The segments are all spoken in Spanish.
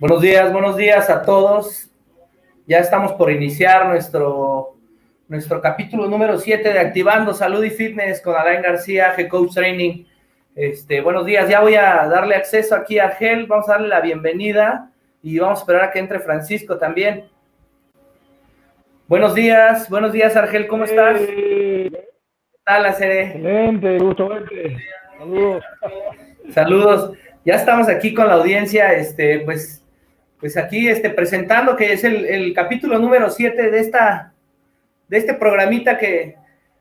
Buenos días, buenos días a todos. Ya estamos por iniciar nuestro, nuestro capítulo número 7 de Activando Salud y Fitness con Alain García, G Coach Training. Este, buenos días, ya voy a darle acceso aquí a Gel, vamos a darle la bienvenida y vamos a esperar a que entre Francisco también. Buenos días, buenos días Argel, ¿cómo estás? ¿Qué tal, Excelente, gusto verte. Saludos. Saludos. Ya estamos aquí con la audiencia, este, pues, pues aquí este, presentando que es el, capítulo número 7 de esta, de este programita que,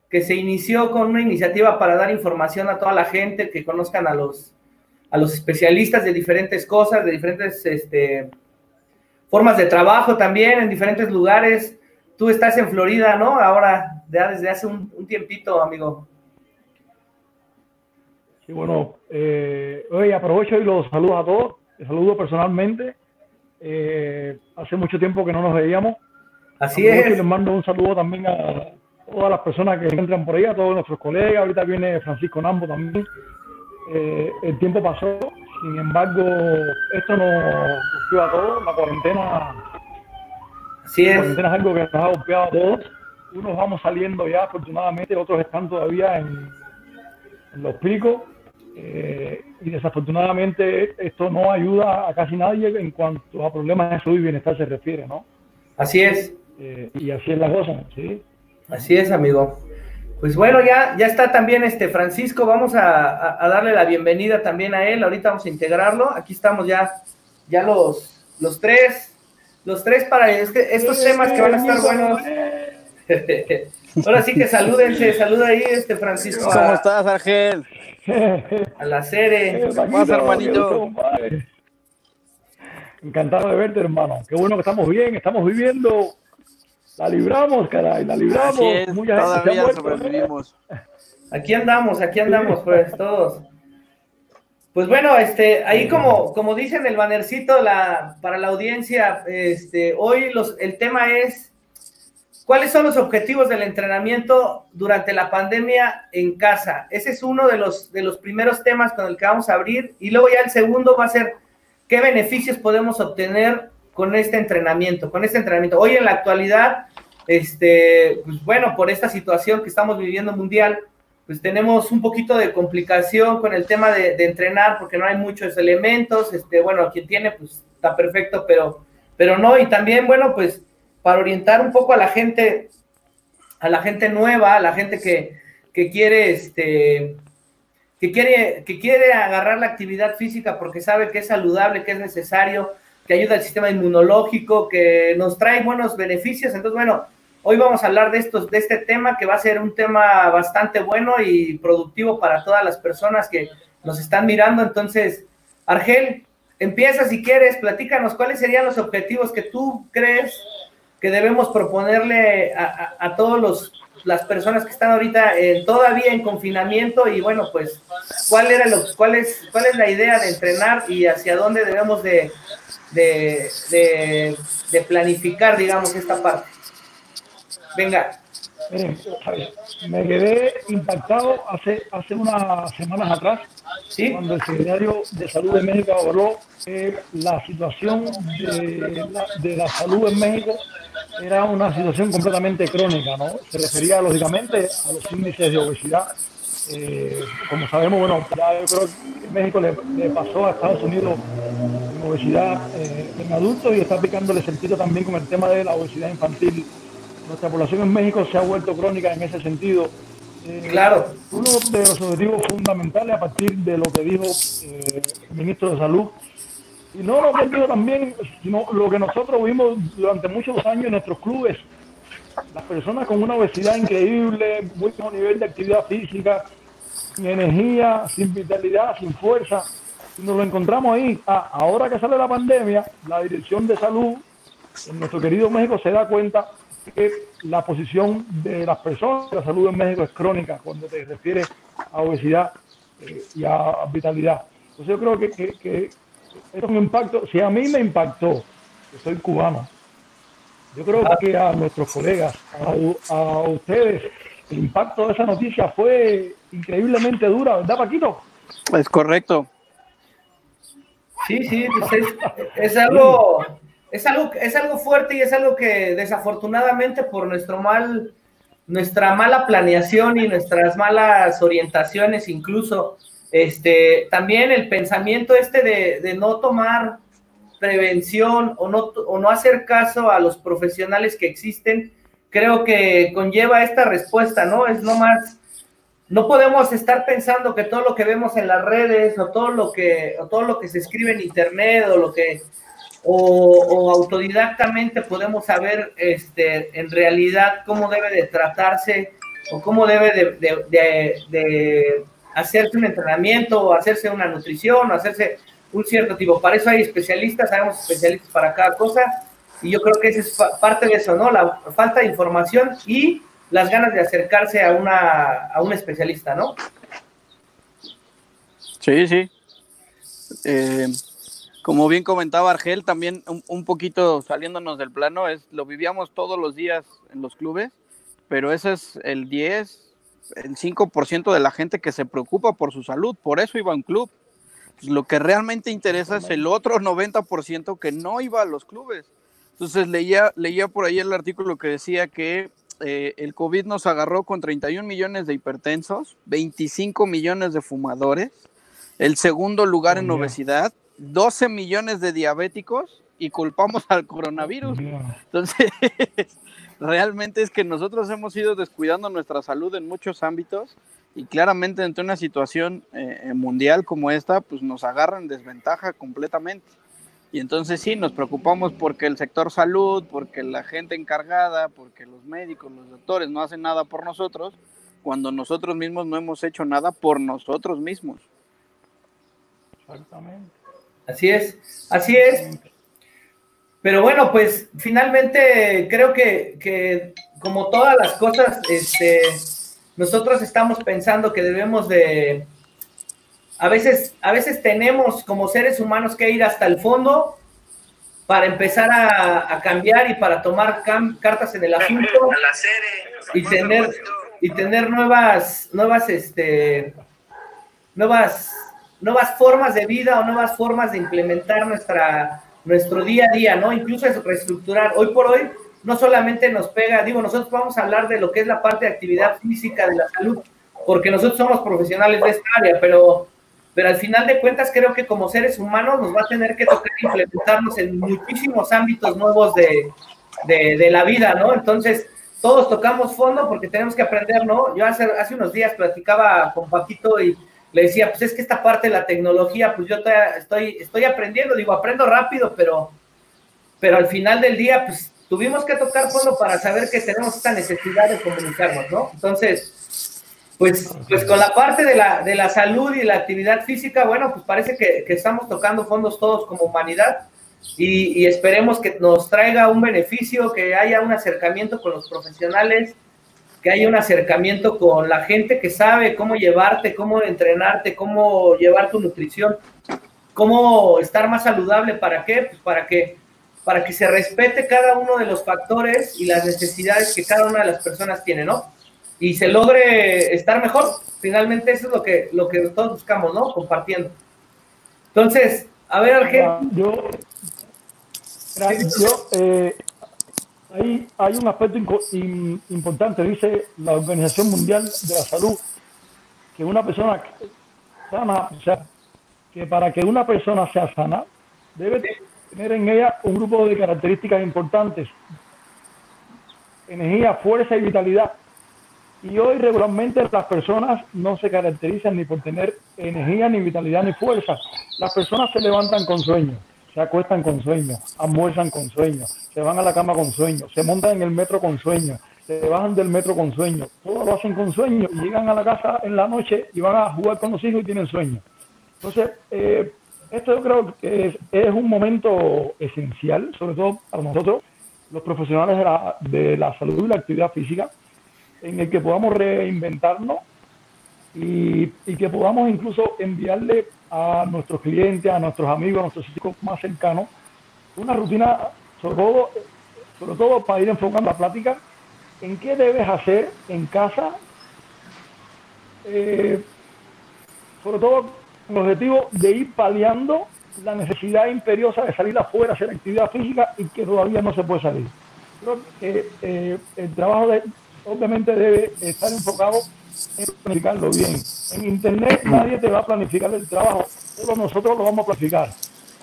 que se inició con una iniciativa para dar información a toda la gente, que conozcan a los, a los especialistas de diferentes cosas, de diferentes este, formas de trabajo también, en diferentes lugares. Tú estás en Florida, ¿no? Ahora, ya desde hace un, tiempito, amigo. Y bueno, eh, hoy aprovecho y los saludo a todos, les saludo personalmente. Eh, hace mucho tiempo que no nos veíamos. Así es. les mando un saludo también a todas las personas que entran por ahí, a todos nuestros colegas. Ahorita viene Francisco Nambo también. Eh, el tiempo pasó, sin embargo, esto nos golpeó a todos. La cuarentena, Así es. la cuarentena es algo que nos ha golpeado a todos. Unos vamos saliendo ya, afortunadamente, otros están todavía en, en los picos eh, y desafortunadamente esto no ayuda a casi nadie en cuanto a problemas de salud y bienestar se refiere, ¿no? Así es. Eh, y así es la cosa, ¿sí? Así es, amigo. Pues bueno, ya, ya está también este Francisco, vamos a, darle la bienvenida también a él, ahorita vamos a integrarlo, aquí estamos ya, ya los, los tres, los tres para estos temas que van a estar buenos. Ahora sí que salúdense, saluda ahí este Francisco. ¿Cómo estás, Argel? A la serie. Más hermanito. Encantado de verte, hermano. Qué bueno que estamos bien, estamos viviendo. La libramos, caray, la libramos. Es, todavía sobrevivimos. Aquí andamos, aquí andamos, pues, todos. Pues bueno, este, ahí como, como dicen el bannercito la, para la audiencia, este, hoy los, el tema es ¿Cuáles son los objetivos del entrenamiento durante la pandemia en casa? Ese es uno de los, de los primeros temas con el que vamos a abrir. Y luego ya el segundo va a ser qué beneficios podemos obtener con este entrenamiento, con este entrenamiento. Hoy en la actualidad, este, pues bueno, por esta situación que estamos viviendo mundial, pues tenemos un poquito de complicación con el tema de, de entrenar porque no hay muchos elementos. Este, bueno, quien tiene, pues está perfecto, pero, pero no. Y también, bueno, pues para orientar un poco a la gente, a la gente nueva, a la gente que, quiere, este, que quiere, que quiere agarrar la actividad física porque sabe que es saludable, que es necesario, que ayuda al sistema inmunológico, que nos trae buenos beneficios. Entonces, bueno, hoy vamos a hablar de estos, de este tema que va a ser un tema bastante bueno y productivo para todas las personas que nos están mirando. Entonces, Argel, empieza si quieres, platícanos cuáles serían los objetivos que tú crees que debemos proponerle a, a, todos los las personas que están ahorita todavía en confinamiento y bueno pues cuál era lo cuál es cuál es la idea de entrenar y hacia dónde debemos de, de, de, planificar digamos esta parte venga me quedé impactado hace hace unas semanas atrás ¿Sí? cuando el secretario de salud de México habló de la situación de la, de la salud en México era una situación completamente crónica, ¿no? Se refería lógicamente a los índices de obesidad. Eh, como sabemos, bueno, ya yo creo que México le, pasó a Estados Unidos en obesidad eh, en adultos y está aplicándole sentido también con el tema de la obesidad infantil. Nuestra población en México se ha vuelto crónica en ese sentido. Eh, claro. Uno de los objetivos fundamentales a partir de lo que dijo el ministro de Salud y no lo que digo también, sino lo que nosotros vimos durante muchos años en nuestros clubes. Las personas con una obesidad increíble, muy bajo nivel de actividad física, sin energía, sin vitalidad, sin fuerza. Y nos lo encontramos ahí. Ah, ahora que sale la pandemia, la Dirección de Salud en nuestro querido México se da cuenta que la posición de las personas, la salud en México es crónica cuando te refieres a obesidad eh, y a vitalidad. Entonces yo creo que, que es un impacto, si a mí me impactó, que soy cubano, yo creo que a nuestros colegas, a, ustedes, el impacto de esa noticia fue increíblemente dura, ¿verdad, Paquito? Es correcto. Sí, sí, pues es, algo, es algo, es algo fuerte y es algo que desafortunadamente por nuestro mal, nuestra mala planeación y nuestras malas orientaciones, incluso, este, también el pensamiento este de, de no tomar prevención o no, o no hacer caso a los profesionales que existen, creo que conlleva esta respuesta, ¿no? Es no más, no podemos estar pensando que todo lo que vemos en las redes o todo lo que, o todo lo que se escribe en internet o lo que, o, autodidactamente podemos saber este, en realidad cómo debe de tratarse o cómo debe de, hacerse un entrenamiento o hacerse una nutrición o hacerse un cierto tipo. Para eso hay especialistas, sabemos especialistas para cada cosa, y yo creo que esa es parte de eso, ¿no? La falta de información y las ganas de acercarse a, una, a un especialista, ¿no? Sí, sí. Eh, como bien comentaba Argel, también un, un, poquito saliéndonos del plano, es lo vivíamos todos los días en los clubes, pero ese es el 10, el 5% de la gente que se preocupa por su salud, por eso iba a un club. Pues, lo que realmente interesa es el otro 90% que no iba a los clubes. Entonces leía, leía por ahí el artículo que decía que eh, el COVID nos agarró con 31 millones de hipertensos, 25 millones de fumadores, el segundo lugar en obesidad, 12 millones de diabéticos y culpamos al coronavirus. Entonces, realmente es que nosotros hemos ido descuidando nuestra salud en muchos ámbitos y claramente ante una situación eh, mundial como esta, pues nos agarra en desventaja completamente. Y entonces sí, nos preocupamos porque el sector salud, porque la gente encargada, porque los médicos, los doctores no hacen nada por nosotros, cuando nosotros mismos no hemos hecho nada por nosotros mismos. Exactamente. Así es, así es. Pero bueno, pues finalmente creo que, que como todas las cosas, este, nosotros estamos pensando que debemos de, a veces, a veces tenemos como seres humanos que ir hasta el fondo para empezar a, cambiar y para tomar cartas en el asunto y tener y tener nuevas nuevas este nuevas nuevas formas de vida o nuevas formas de implementar nuestra nuestro día a día, ¿no? Incluso es reestructurar. Hoy por hoy no solamente nos pega, digo, nosotros vamos a hablar de lo que es la parte de actividad física de la salud, porque nosotros somos profesionales de esta área, pero, pero al final de cuentas creo que como seres humanos nos va a tener que tocar implementarnos en muchísimos ámbitos nuevos de, de, la vida, ¿no? Entonces, todos tocamos fondo porque tenemos que aprender, ¿no? Yo hace, hace unos días platicaba con Paquito y le decía, pues es que esta parte de la tecnología, pues yo estoy, estoy aprendiendo, digo, aprendo rápido, pero, pero al final del día, pues tuvimos que tocar fondo para saber que tenemos esta necesidad de comunicarnos, ¿no? Entonces, pues, pues con la parte de la, de la salud y la actividad física, bueno, pues parece que, que estamos tocando fondos todos como humanidad y, y, esperemos que nos traiga un beneficio, que haya un acercamiento con los profesionales, que haya un acercamiento con la gente que sabe cómo llevarte, cómo entrenarte, cómo llevar tu nutrición, cómo estar más saludable, ¿para qué? Pues para que para que se respete cada uno de los factores y las necesidades que cada una de las personas tiene, ¿no? Y se logre estar mejor. Finalmente eso es lo que, lo que todos buscamos, ¿no? Compartiendo. Entonces, a ver, Argel. Yo, yo eh, hay, hay, un aspecto importante, dice la Organización Mundial de la Salud, que una persona sana, o sea, que para que una persona sea sana, debe tener en ella un grupo de características importantes. Energía, fuerza y vitalidad. Y hoy regularmente las personas no se caracterizan ni por tener energía, ni vitalidad, ni fuerza. Las personas se levantan con sueño, se acuestan con sueño, almuerzan con sueño, se van a la cama con sueño, se montan en el metro con sueño, se bajan del metro con sueño. Todo lo hacen con sueño y llegan a la casa en la noche y van a jugar con los hijos y tienen sueño. Entonces, eh, esto yo creo que es, un momento esencial, sobre todo para nosotros, los profesionales de la, de la salud y la actividad física, en el que podamos reinventarnos y, que podamos incluso enviarle a nuestros clientes, a nuestros amigos, a nuestros chicos más cercanos, una rutina, sobre todo, sobre todo para ir enfocando la plática, en qué debes hacer en casa, eh, sobre todo con el objetivo de ir paliando la necesidad imperiosa de salir afuera hacer actividad física y que todavía no se puede salir. Creo que eh, el trabajo de, obviamente debe estar enfocado planificarlo bien. En Internet nadie te va a planificar el trabajo, solo nosotros lo vamos a planificar.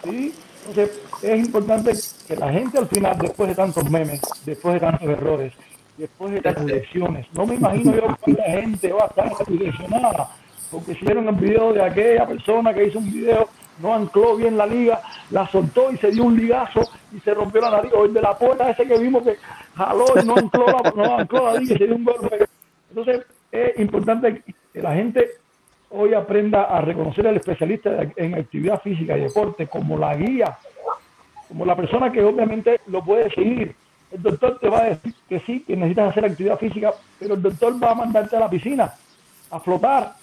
¿sí? Entonces es importante que la gente al final, después de tantos memes, después de tantos errores, después de tantas lecciones, no me imagino yo la gente va a estar direccionada porque hicieron el video de aquella persona que hizo un video, no ancló bien la liga, la soltó y se dio un ligazo y se rompió la nariz. O el de la puerta ese que vimos que jaló y no ancló la, no ancló la liga y se dio un golpe. Entonces es importante que la gente hoy aprenda a reconocer al especialista en actividad física y deporte como la guía, como la persona que obviamente lo puede seguir. El doctor te va a decir que sí, que necesitas hacer actividad física, pero el doctor va a mandarte a la piscina a flotar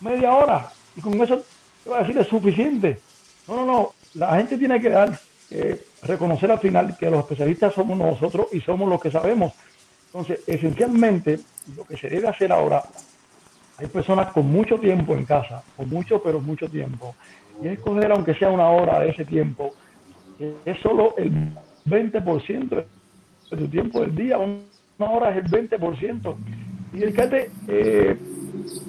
media hora y con eso te va a decir es suficiente. No, no, no. La gente tiene que dar, eh, reconocer al final que los especialistas somos nosotros y somos los que sabemos. Entonces, esencialmente, lo que se debe hacer ahora, hay personas con mucho tiempo en casa, con mucho, pero mucho tiempo, y es coger, aunque sea una hora de ese tiempo, es solo el 20% de tu tiempo del día, una hora es el 20%. Y que eh,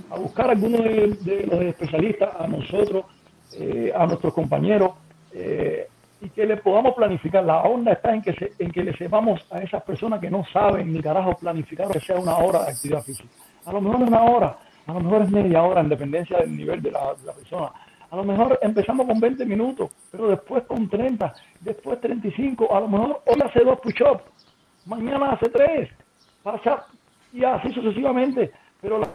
a buscar a algunos de, los especialistas, a nosotros, eh, a nuestros compañeros, eh, y que le podamos planificar. La onda está en que, en que le sepamos a esas personas que no saben ni carajo planificar que sea una hora de actividad física. A lo mejor es una hora, a lo mejor es media hora en dependencia del nivel de la, persona. A lo mejor empezamos con 20 minutos, pero después con 30, después 35, a lo mejor hoy hace dos push-ups, mañana hace tres, y así sucesivamente. Pero la,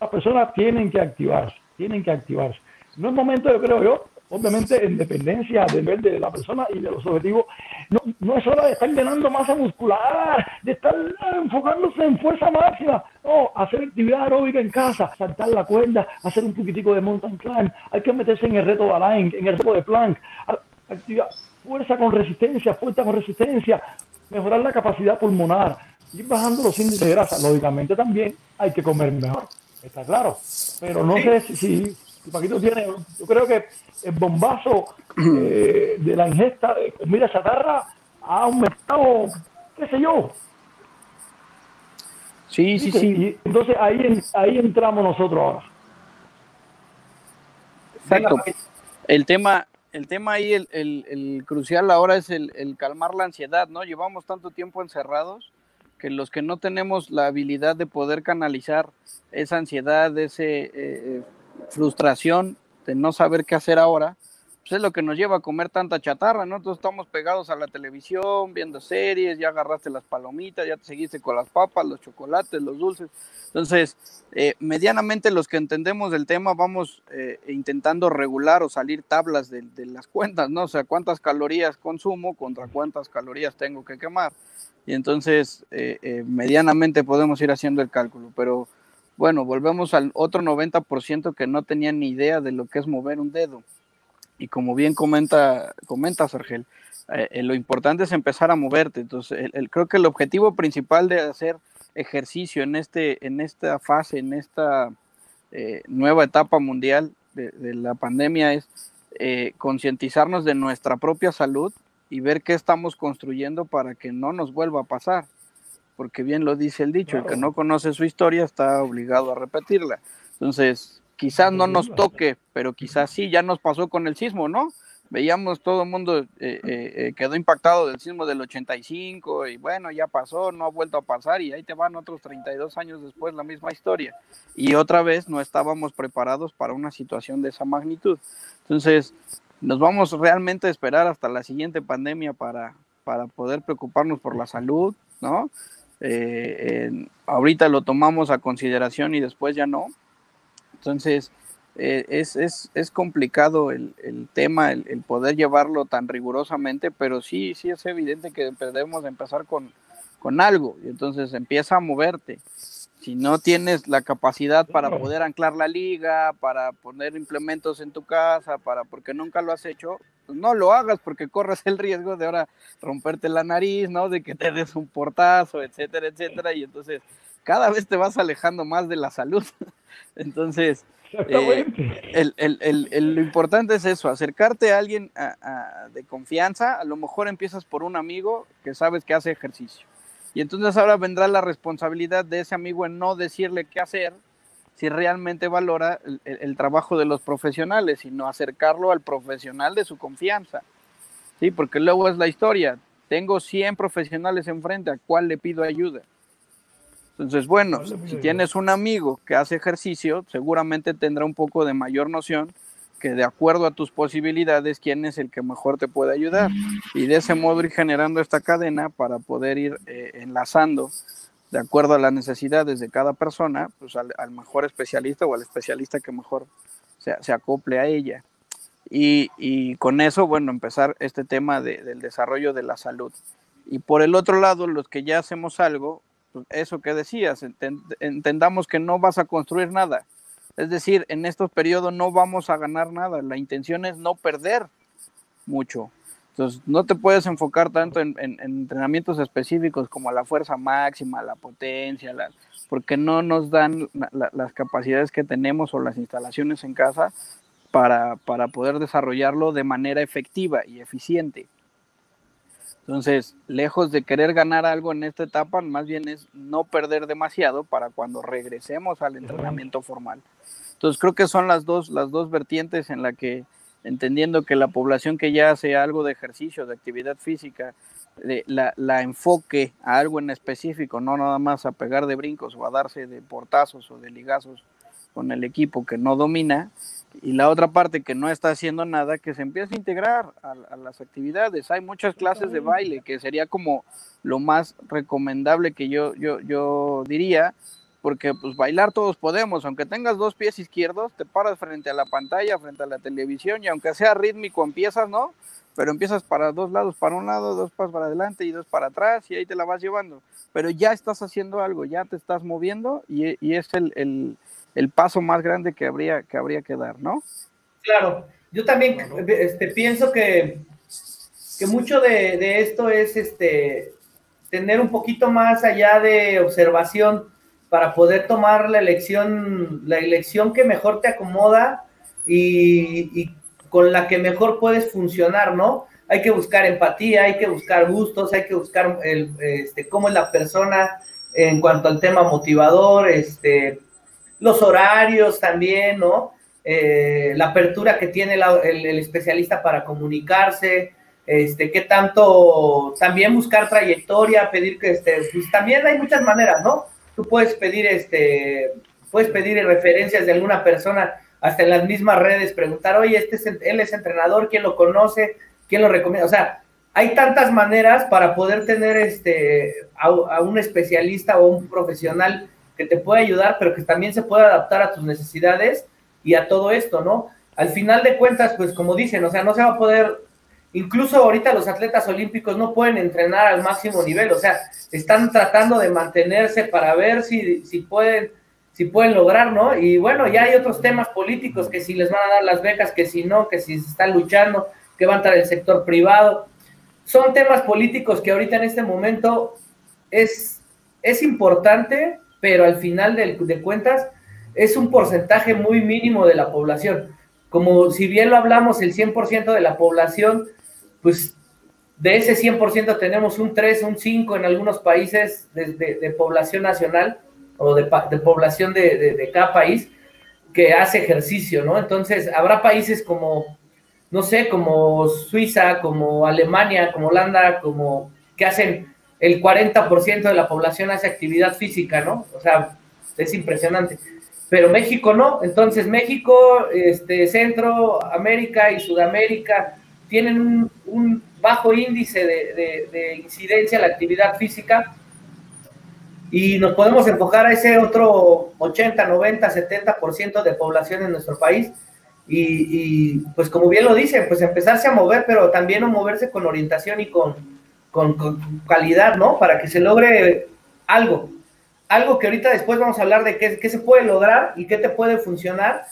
las personas tienen que activarse, tienen que activarse. No es momento, yo creo yo, obviamente en dependencia del nivel de la persona y de los objetivos, no, no es hora de estar llenando masa muscular, de estar enfocándose en fuerza máxima, no, hacer actividad aeróbica en casa, saltar la cuerda, hacer un poquitico de mountain climb, hay que meterse en el reto de Alain, en el reto de plank, actividad, fuerza con resistencia, fuerza con resistencia, mejorar la capacidad pulmonar, ir bajando los índices de grasa, lógicamente también hay que comer mejor está claro. Pero no sé si, Paquito tiene, yo creo que el bombazo eh, de la ingesta de comida chatarra ha aumentado, qué sé yo. Sí, sí, sí. entonces ahí, ahí entramos nosotros ahora. Exacto. El tema, el tema ahí, el, el, crucial ahora es el, el, calmar la ansiedad, ¿no? Llevamos tanto tiempo encerrados que los que no tenemos la habilidad de poder canalizar esa ansiedad, esa eh, eh, frustración de no saber qué hacer ahora, pues es lo que nos lleva a comer tanta chatarra, ¿no? Entonces estamos pegados a la televisión, viendo series, ya agarraste las palomitas, ya te seguiste con las papas, los chocolates, los dulces. Entonces, eh, medianamente los que entendemos del tema vamos intentando regular o salir tablas de, las cuentas, ¿no? O sea, cuántas calorías consumo contra cuántas calorías tengo que quemar y entonces eh, eh, medianamente podemos ir haciendo el cálculo, pero bueno, volvemos al otro 90% que no tenían ni idea de lo que es mover un dedo. Y como bien comenta, comenta Sergel, eh, lo importante es empezar a moverte. Entonces, el, creo que el objetivo principal de hacer ejercicio en, este, en esta fase, en esta nueva etapa mundial de, de la pandemia es concientizarnos de nuestra propia salud y ver qué estamos construyendo para que no nos vuelva a pasar. Porque bien lo dice el dicho, el que no conoce su historia está obligado a repetirla. Entonces, quizás no nos toque, pero quizás sí, ya nos pasó con el sismo, ¿no? Veíamos todo el mundo eh, eh, eh, quedó impactado del sismo del 85 y bueno, ya pasó, no ha vuelto a pasar y ahí te van otros 32 años después la misma historia. Y otra vez no estábamos preparados para una situación de esa magnitud. Entonces, nos vamos realmente a esperar hasta la siguiente pandemia para, para poder preocuparnos por la salud, ¿no? Eh, ahorita lo tomamos a consideración y después ya no. Entonces, eh, es, es, es, complicado el, el tema, el, el, poder llevarlo tan rigurosamente, pero sí, sí es evidente que debemos empezar con, con algo. Y entonces empieza a moverte. Si no tienes la capacidad para poder anclar la liga, para poner implementos en tu casa, para porque nunca lo has hecho, pues no lo hagas porque corres el riesgo de ahora romperte la nariz, ¿no? De que te des un portazo, etcétera, etcétera, y entonces cada vez te vas alejando más de la salud. entonces, Eh, el, lo importante es eso, acercarte a alguien de confianza, a lo mejor empiezas por un amigo que sabes que hace ejercicio. Y entonces ahora vendrá la responsabilidad de ese amigo en no decirle qué hacer si realmente valora el, trabajo de los profesionales, sino acercarlo al profesional de su confianza. Sí, porque luego es la historia. Tengo 100 profesionales enfrente, ¿a cuál le pido ayuda? Entonces, bueno, si tienes un amigo que hace ejercicio, seguramente tendrá un poco de mayor noción que de acuerdo a tus posibilidades, quién es el que mejor te puede ayudar. Y de ese modo ir generando esta cadena para poder ir eh, enlazando de acuerdo a las necesidades de cada persona, pues al, mejor especialista o al especialista que mejor se, se acople a ella. Y, y, con eso, bueno, empezar este tema del desarrollo de la salud. Y por el otro lado, los que ya hacemos algo, pues, eso que decías, entendamos que no vas a construir nada. Es decir, en estos periodos no vamos a ganar nada. La intención es no perder mucho. Entonces, no te puedes enfocar tanto en, entrenamientos específicos como la fuerza máxima, la potencia, porque no nos dan las capacidades que tenemos o las instalaciones en casa para, para poder desarrollarlo de manera efectiva y eficiente. Entonces, lejos de querer ganar algo en esta etapa, más bien es no perder demasiado para cuando regresemos al entrenamiento formal. Entonces, creo que son las dos, las dos vertientes en la que, entendiendo que la población que ya hace algo de ejercicio, de actividad física, la, la, enfoque a algo en específico, no nada más a pegar de brincos o a darse de portazos o de ligazos con el equipo que no domina, y la otra parte que no está haciendo nada, que se empiece a integrar a, las actividades. Hay muchas clases de baile, que sería como lo más recomendable que yo, yo, yo diría, porque pues bailar todos podemos, aunque tengas dos pies izquierdos, te paras frente a la pantalla, frente a la televisión, y aunque sea rítmico empiezas, ¿no? Pero empiezas para dos lados, para un lado, dos pasos para adelante y dos para atrás, y ahí te la vas llevando. Pero ya estás haciendo algo, ya te estás moviendo, y, y es el, el el paso más grande que habría que, habría que dar, ¿no? Claro, yo también este, pienso que, que mucho de, esto es este, tener un poquito más allá de observación para poder tomar la elección, la elección que mejor te acomoda y, con la que mejor puedes funcionar, ¿no? Hay que buscar empatía, hay que buscar gustos, hay que buscar el, este, cómo es la persona en cuanto al tema motivador, este, los horarios también, ¿no? Eh, la apertura que tiene el, especialista para comunicarse, este, qué tanto también buscar trayectoria, pedir que este, pues también hay muchas maneras, ¿no? Tú puedes pedir este, puedes pedir referencias de alguna persona hasta en las mismas redes, preguntar, oye, este es, él es entrenador, ¿quién lo conoce? ¿Quién lo recomienda? O sea, hay tantas maneras para poder tener este, a un especialista o un profesional que te puede ayudar, pero que también se puede adaptar a tus necesidades y a todo esto, ¿no? Al final de cuentas, pues como dicen, o sea, no se va a poder, incluso ahorita los atletas olímpicos no pueden entrenar al máximo nivel, o sea, están tratando de mantenerse para ver si, si pueden si pueden lograr, ¿no? Y bueno, ya hay otros temas políticos, que si les van a dar las becas, que si no, que si se están luchando, que va a entrar el sector privado. Son temas políticos que ahorita en este momento es, es importante pero al final de, cuentas es un porcentaje muy mínimo de la población. Como si bien lo hablamos, el 100% de la población, pues de ese 100% tenemos un 3, un 5 en algunos países de, población nacional o de, población de, cada país que hace ejercicio, ¿no? Entonces, habrá países como, no sé, como Suiza, como Alemania, como Holanda, como que hacen el 40% de la población hace actividad física, ¿no? O sea, es impresionante. Pero México no. Entonces México, este, Centro, América y Sudamérica tienen un, bajo índice de, incidencia a la actividad física y nos podemos enfocar a ese otro 80, 90, 70% de población en nuestro país. Y, pues como bien lo dicen, pues empezarse a mover, pero también a moverse con orientación y con, con, calidad, ¿no? Para que se logre algo. Algo que ahorita después vamos a hablar de qué, qué se puede lograr y qué te puede funcionar,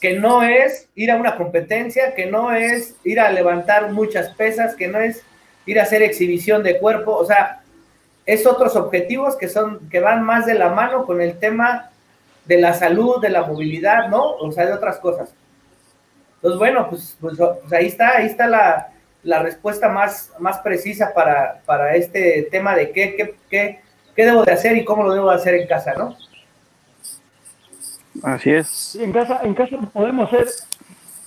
que no es ir a una competencia, que no es ir a levantar muchas pesas, que no es ir a hacer exhibición de cuerpo, o sea, es otros objetivos que son que van más de la mano con el tema de la salud, de la movilidad, ¿no? O sea, de otras cosas. Entonces, bueno, pues, pues, pues ahí está, ahí está la, la, respuesta más, más precisa para, para este tema de qué, qué, qué, qué debo de hacer y cómo lo debo de hacer en casa, ¿no? Así es. En casa, en casa podemos hacer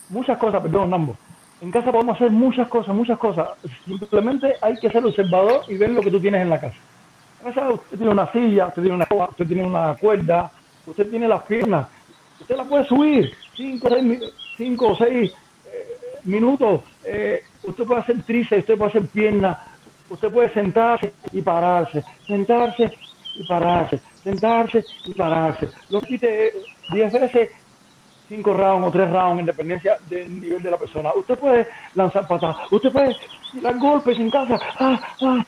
muchas cosas, perdón, Nambo. En casa podemos hacer muchas cosas, muchas cosas. Simplemente hay que ser observador y ver lo que tú tienes en la casa. En casa usted tiene una silla, usted tiene una usted tiene una cuerda, usted tiene las piernas, usted la puede subir cinco, cinco o seis eh, minutos. Eh, usted puede hacer tríceps, usted puede hacer piernas, usted puede sentarse y pararse, sentarse y pararse, sentarse y pararse. Lo quite 10 veces, 5 rounds o 3 rounds, en dependencia del nivel de la persona. Usted puede lanzar patadas, usted puede dar golpes en casa ah, ah,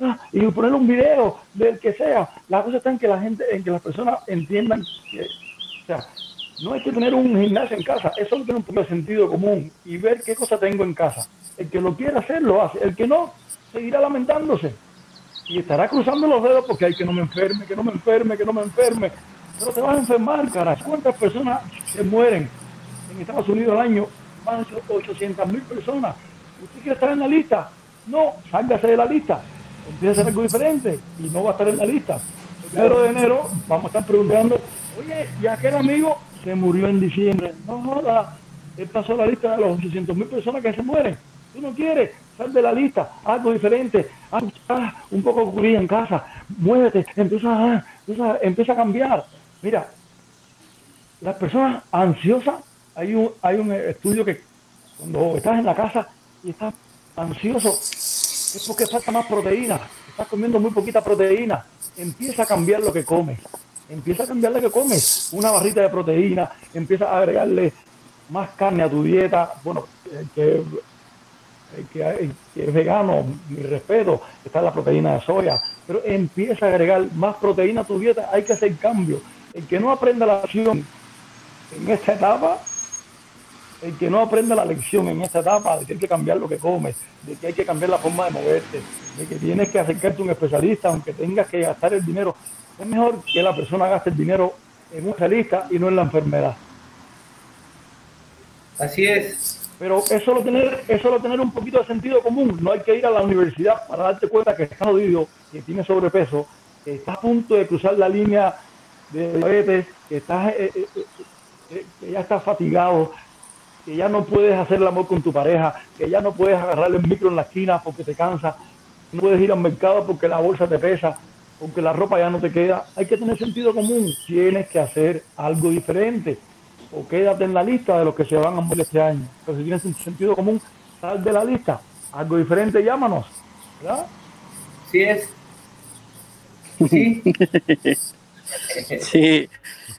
ah, y poner un video del que sea. La cosa está en que la gente, en que las personas entiendan que, o sea, no hay que tener un gimnasio en casa, eso solo tener un poco sentido común y ver qué cosa tengo en casa. El que lo quiera hacer, lo hace. El que no, seguirá lamentándose y estará cruzando los dedos porque hay que no me enferme, que no me enferme, que no me enferme. Pero te vas a enfermar, cara. ¿Cuántas personas se mueren en Estados Unidos al año? Más de 800 mil personas. ¿Usted quiere estar en la lista? No, sálgase de la lista. Empieza a hacer algo diferente y no va a estar en la lista. El primero de enero vamos a estar preguntando, oye, ¿y aquel amigo se murió en diciembre? No joda, él pasó la lista de los 800 mil personas que se mueren. Tú no quieres, sal de la lista, algo diferente, ah, un poco ocurrir en casa, muévete, empieza, empieza, empieza a cambiar. Mira, las personas ansiosas, hay un, hay un estudio que cuando estás en la casa y estás ansioso, es porque falta más proteína, estás comiendo muy poquita proteína, empieza a cambiar lo que comes, empieza a cambiar lo que comes, una barrita de proteína, empieza a agregarle más carne a tu dieta, bueno, que, que, que es vegano, mi respeto, está la proteína de soya, pero empieza a agregar más proteína a tu dieta, hay que hacer cambios el que no aprenda la lección en esta etapa, el que no aprenda la lección en esta etapa de que hay que cambiar lo que comes, de que hay que cambiar la forma de moverte, de que tienes que acercarte a un especialista aunque tengas que gastar el dinero, es mejor que la persona gaste el dinero en un especialista y no en la enfermedad. Así es. Pero es solo tener, es solo tener un poquito de sentido común. No hay que ir a la universidad para darte cuenta que estás jodido, que tienes sobrepeso, que estás a punto de cruzar la línea de diabetes, que, estás, eh, eh, eh, que ya estás fatigado, que ya no puedes hacer el amor con tu pareja, que ya no puedes agarrarle el micro en la esquina porque te cansa, no puedes ir al mercado porque la bolsa te pesa, porque la ropa ya no te queda. Hay que tener sentido común, tienes que hacer algo diferente o quédate en la lista de los que se van a morir este año. Pero si tienes sentido común, sal de la lista, algo diferente, llámanos. ¿verdad? Sí es. Sí. Sí,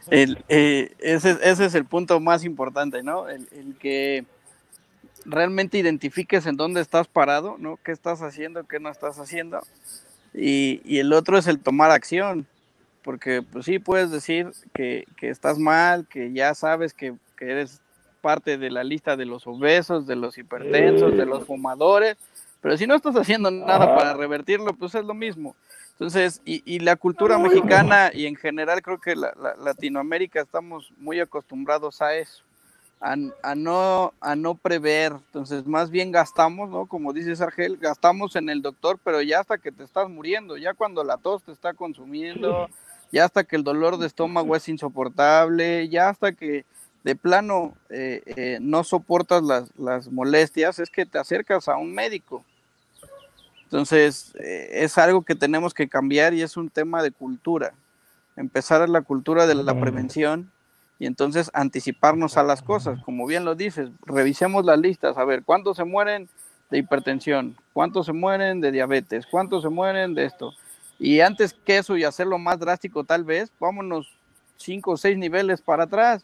eh, ese, es el punto más importante, ¿no? El, que realmente identifiques en dónde estás parado, ¿no? ¿Qué estás haciendo, qué no estás haciendo? Y, el otro es el tomar acción, porque pues sí puedes decir que, estás mal, que ya sabes que, que, eres parte de la lista de los obesos, de los hipertensos, de los fumadores, pero si no estás haciendo nada para revertirlo, pues es lo mismo. Entonces, y, la cultura mexicana y en general creo que la, Latinoamérica estamos muy acostumbrados a eso, a, no, a no prever. Entonces, más bien gastamos, ¿no? Como dice Argel, gastamos en el doctor, pero ya hasta que te estás muriendo, ya cuando la tos te está consumiendo, ya hasta que el dolor de estómago es insoportable, ya hasta que de plano eh, eh, no soportas las, las molestias, es que te acercas a un médico entonces, eh, es algo que tenemos que cambiar y es un tema de cultura. Empezar a la cultura de la prevención y entonces anticiparnos a las cosas. Como bien lo dices, revisemos las listas, a ver cuántos se mueren de hipertensión, cuántos se mueren de diabetes, cuántos se mueren de esto. Y antes que eso y hacerlo más drástico tal vez, vámonos cinco o seis niveles para atrás.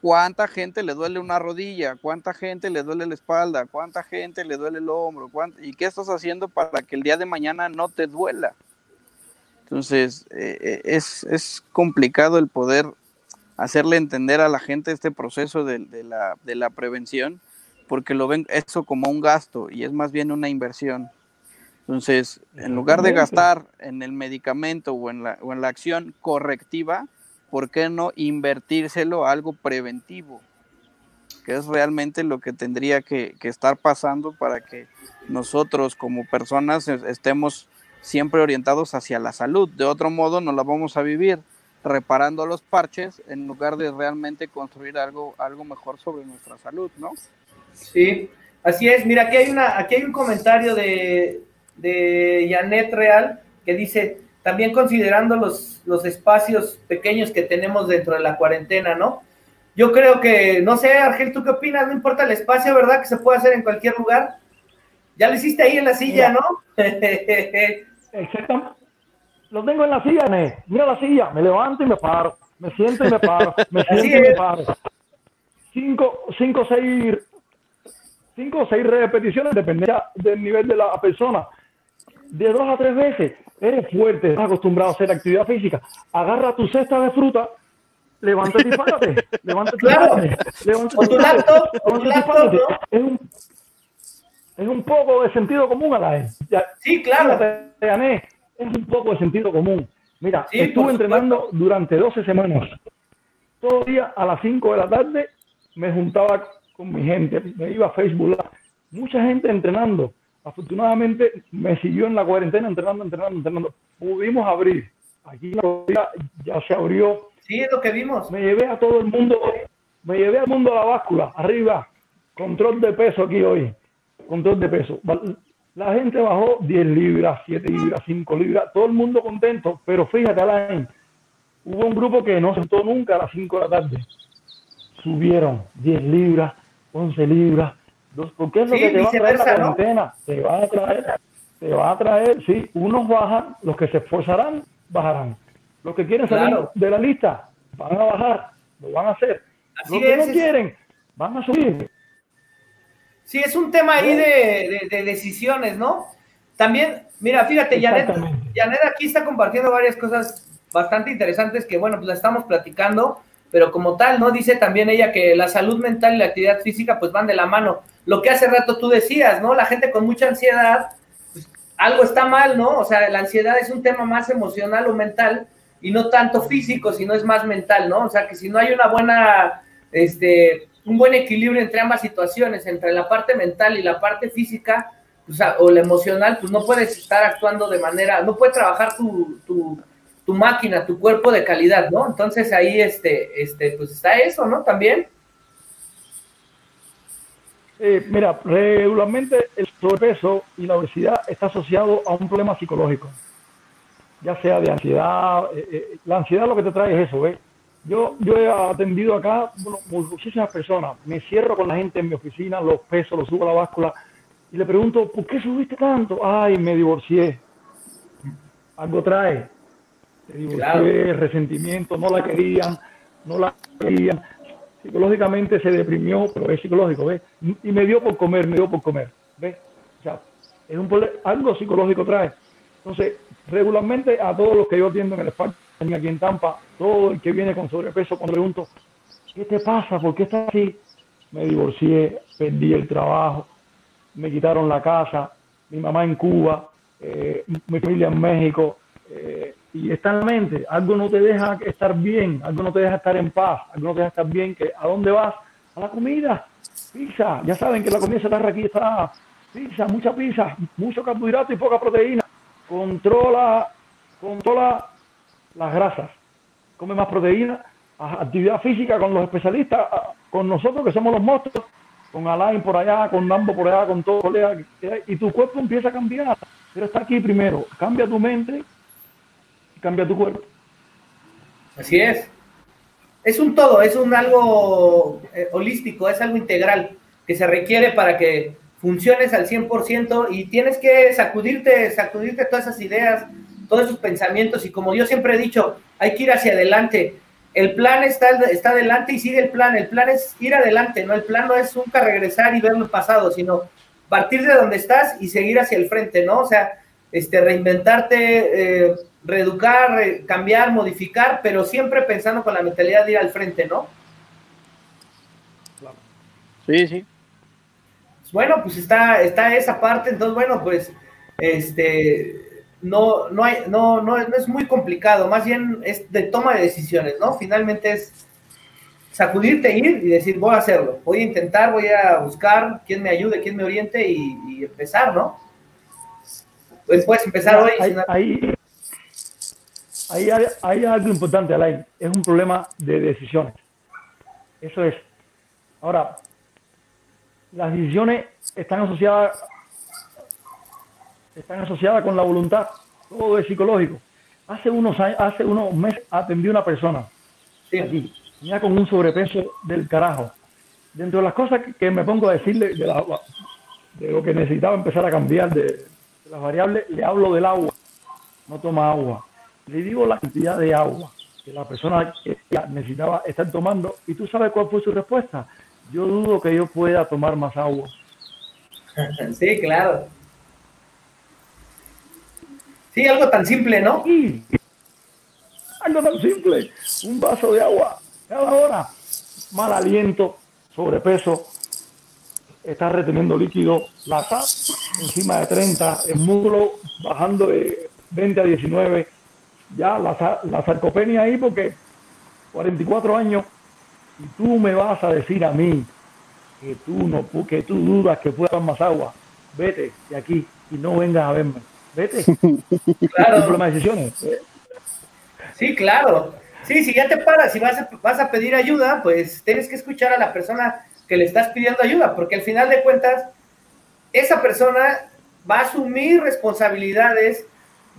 Cuánta gente le duele una rodilla, cuánta gente le duele la espalda, cuánta gente le duele el hombro, y qué estás haciendo para que el día de mañana no te duela. Entonces, eh, eh, es, complicado el poder hacerle entender a la gente este proceso de, la, prevención, porque lo ven eso como un gasto y es más bien una inversión. Entonces, en lugar de gastar en el medicamento o en la, o en la acción correctiva, ¿por qué no invertírselo a algo preventivo? Que es realmente lo que tendría que, estar pasando para que nosotros como personas estemos siempre orientados hacia la salud. De otro modo, no la vamos a vivir reparando los parches en lugar de realmente construir algo, algo mejor sobre nuestra salud, ¿no? Sí, así es. Mira, aquí hay, una, aquí hay un comentario de, de Janet Real que dice, también considerando los, los espacios pequeños que tenemos dentro de la cuarentena, ¿no? Yo creo que, no sé, Argel, ¿tú qué opinas? No importa el espacio, ¿verdad? Que se puede hacer en cualquier lugar. Ya lo hiciste ahí en la silla, ¿no? Exactamente. Lo tengo en la silla, ¿no? Mira la silla, me levanto y me paro. Me siento y me paro. Me siento y me paro. Cinco, cinco, seis, cinco o seis repeticiones, depende del nivel de la persona. De dos a tres veces. Eres fuerte, estás acostumbrado a hacer actividad física, agarra tu cesta de fruta, levántate y párate, levántate y párate, levántate y párate, es un, es un poco de sentido común a la vez. Sí, claro. es un poco de sentido común. Mira, estuve entrenando durante 12 semanas. Todo día a las 5 de la tarde me juntaba con mi gente, me iba a Facebook. Mucha gente entrenando afortunadamente me siguió en la cuarentena entrenando, entrenando, entrenando. Pudimos abrir. Aquí la ya se abrió. Sí, es lo que vimos. Me llevé a todo el mundo, me llevé al mundo a la báscula, arriba. Control de peso aquí hoy. Control de peso. La gente bajó 10 libras, 7 libras, 5 libras, todo el mundo contento, pero fíjate, Alain, hubo un grupo que no sentó nunca a las 5 de la tarde. Subieron 10 libras, 11 libras, porque es lo que te va a traer la cuarentena. Te va a traer, te va a traer, sí, unos bajan, los que se esforzarán, bajarán. Los que quieren salir de la lista, van a bajar, lo van a hacer. los que no quieren, van a subir. Sí, es un tema ahí de, decisiones, ¿no? También, mira, fíjate, Janet, Janet aquí está compartiendo varias cosas bastante interesantes que, bueno, pues la estamos platicando pero como tal, ¿no? Dice también ella que la salud mental y la actividad física pues van de la mano. Lo que hace rato tú decías, ¿no? La gente con mucha ansiedad, pues algo está mal, ¿no? O sea, la ansiedad es un tema más emocional o mental y no tanto físico, sino es más mental, ¿no? O sea, que si no hay una buena, este, un buen equilibrio entre ambas situaciones, entre la parte mental y la parte física, o la emocional, pues no puedes estar actuando de manera, no puedes trabajar tu, tu tu máquina, tu cuerpo de calidad, ¿no? Entonces ahí, este, este, pues está eso, ¿no? También. Eh, mira, regularmente el sobrepeso y la obesidad está asociado a un problema psicológico, ya sea de ansiedad. Eh, eh, la ansiedad lo que te trae es eso, ¿ves? Yo, yo he atendido acá bueno, muchísimas personas, me cierro con la gente en mi oficina, los pesos, los subo a la báscula y le pregunto, ¿por qué subiste tanto? Ay, me divorcié. Algo trae resentimiento, no la querían, no la querían. Psicológicamente se deprimió, pero es psicológico, ¿ves? Y me dio por comer, me dio por comer, ¿ves? O sea, es un algo psicológico trae. Entonces, regularmente a todos los que yo atiendo en el espacio, aquí en Tampa, todo el que viene con sobrepeso, cuando pregunto, ¿qué te pasa? ¿Por qué estás así? Me divorcié, perdí el trabajo, me quitaron la casa, mi mamá en Cuba, eh, mi familia en México, eh, y está en la mente, algo no te deja estar bien, algo no te deja estar en paz, algo no te deja estar bien, que ¿a dónde vas? A la comida, pizza, ya saben que la comida se aquí está pizza, mucha pizza, mucho carbohidrato y poca proteína. Controla, controla las grasas, come más proteína, actividad física con los especialistas, con nosotros que somos los monstruos, con Alain por allá, con Nambo por allá, con todo, y tu cuerpo empieza a cambiar, pero está aquí primero, cambia tu mente cambia tu cuerpo. Así es. Es un todo, es un algo eh, holístico, es algo integral que se requiere para que funciones al 100% y tienes que sacudirte, sacudirte todas esas ideas, todos esos pensamientos y como yo siempre he dicho, hay que ir hacia adelante. El plan está, está adelante y sigue el plan. El plan es ir adelante, ¿no? El plan no es nunca regresar y ver lo pasado, sino partir de donde estás y seguir hacia el frente, ¿no? O sea, este, reinventarte, eh, reeducar, cambiar, modificar, pero siempre pensando con la mentalidad de ir al frente, ¿no? Sí, sí. Bueno, pues está, está esa parte, entonces, bueno, pues, este, no, no, hay, no, no, no es muy complicado, más bien es de toma de decisiones, ¿no? Finalmente es sacudirte, ir y decir, voy a hacerlo, voy a intentar, voy a buscar quién me ayude, quién me oriente y, empezar, ¿no? Pues puedes empezar hoy. Ahí, ahí, hay, algo importante, Alain, es un problema de decisiones. Eso es. Ahora, las decisiones están asociadas están asociadas con la voluntad, todo es psicológico. Hace unos años, hace unos meses atendí a una persona sí. aquí, ya con un sobrepeso del carajo. Dentro de las cosas que me pongo a decirle de, de lo que necesitaba empezar a cambiar de, las variables, le hablo del agua. No toma agua. Le digo la cantidad de agua que la persona necesitaba estar tomando. ¿Y tú sabes cuál fue su respuesta? Yo dudo que yo pueda tomar más agua. Sí, claro. Sí, algo tan simple, ¿no? Sí. Algo tan simple. Un vaso de agua cada hora. Mal aliento, sobrepeso, está reteniendo líquido, la SAP encima de 30, el músculo bajando de 20 a 19, ya la, la sarcopenia ahí porque 44 años y tú me vas a decir a mí que tú no que tú dudas que pueda más agua, vete de aquí y no vengas a verme. Vete. Claro. decisiones. Sí, claro. Sí, si ya te paras y vas a, vas a pedir ayuda, pues tienes que escuchar a la persona que le estás pidiendo ayuda, porque al final de cuentas, esa persona va a asumir responsabilidades,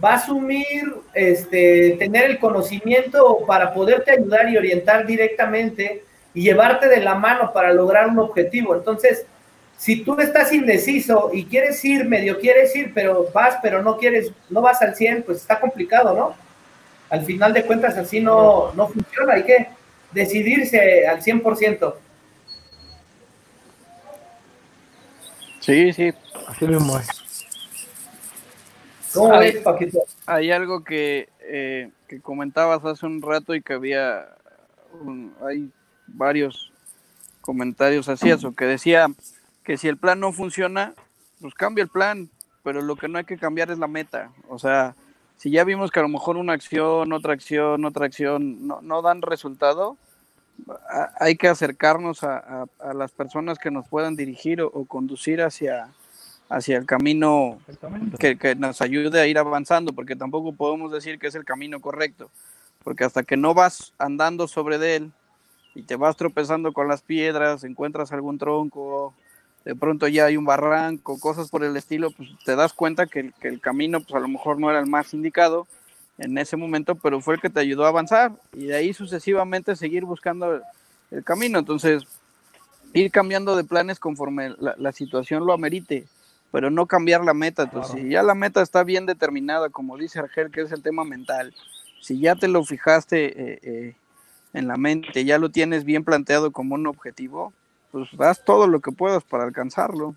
va a asumir este, tener el conocimiento para poderte ayudar y orientar directamente y llevarte de la mano para lograr un objetivo. Entonces, si tú estás indeciso y quieres ir, medio quieres ir, pero vas, pero no quieres, no vas al 100, pues está complicado, ¿no? Al final de cuentas así no, no funciona, hay que decidirse al 100%. Sí, sí. Así mismo es. ¿Cómo hay, ves, Paquito? Hay algo que, eh, que comentabas hace un rato y que había, hay varios comentarios así, eso, que decía que si el plan no funciona, pues cambia el plan, pero lo que no hay que cambiar es la meta. O sea, si ya vimos que a lo mejor una acción, otra acción, otra acción no, no dan resultado, hay que acercarnos a, a, las personas que nos puedan dirigir o, conducir hacia, hacia el camino que, que, nos ayude a ir avanzando, porque tampoco podemos decir que es el camino correcto, porque hasta que no vas andando sobre él y te vas tropezando con las piedras, encuentras algún tronco, de pronto ya hay un barranco, cosas por el estilo, pues te das cuenta que, el camino pues a lo mejor no era el más indicado en ese momento, pero fue el que te ayudó a avanzar y de ahí sucesivamente seguir buscando el, camino. Entonces, ir cambiando de planes conforme la, situación lo amerite, pero no cambiar la meta. Entonces, si ya la meta está bien determinada, como dice Argel, que es el tema mental, si ya te lo fijaste eh, eh, en la mente, ya lo tienes bien planteado como un objetivo, pues haz todo lo que puedas para alcanzarlo.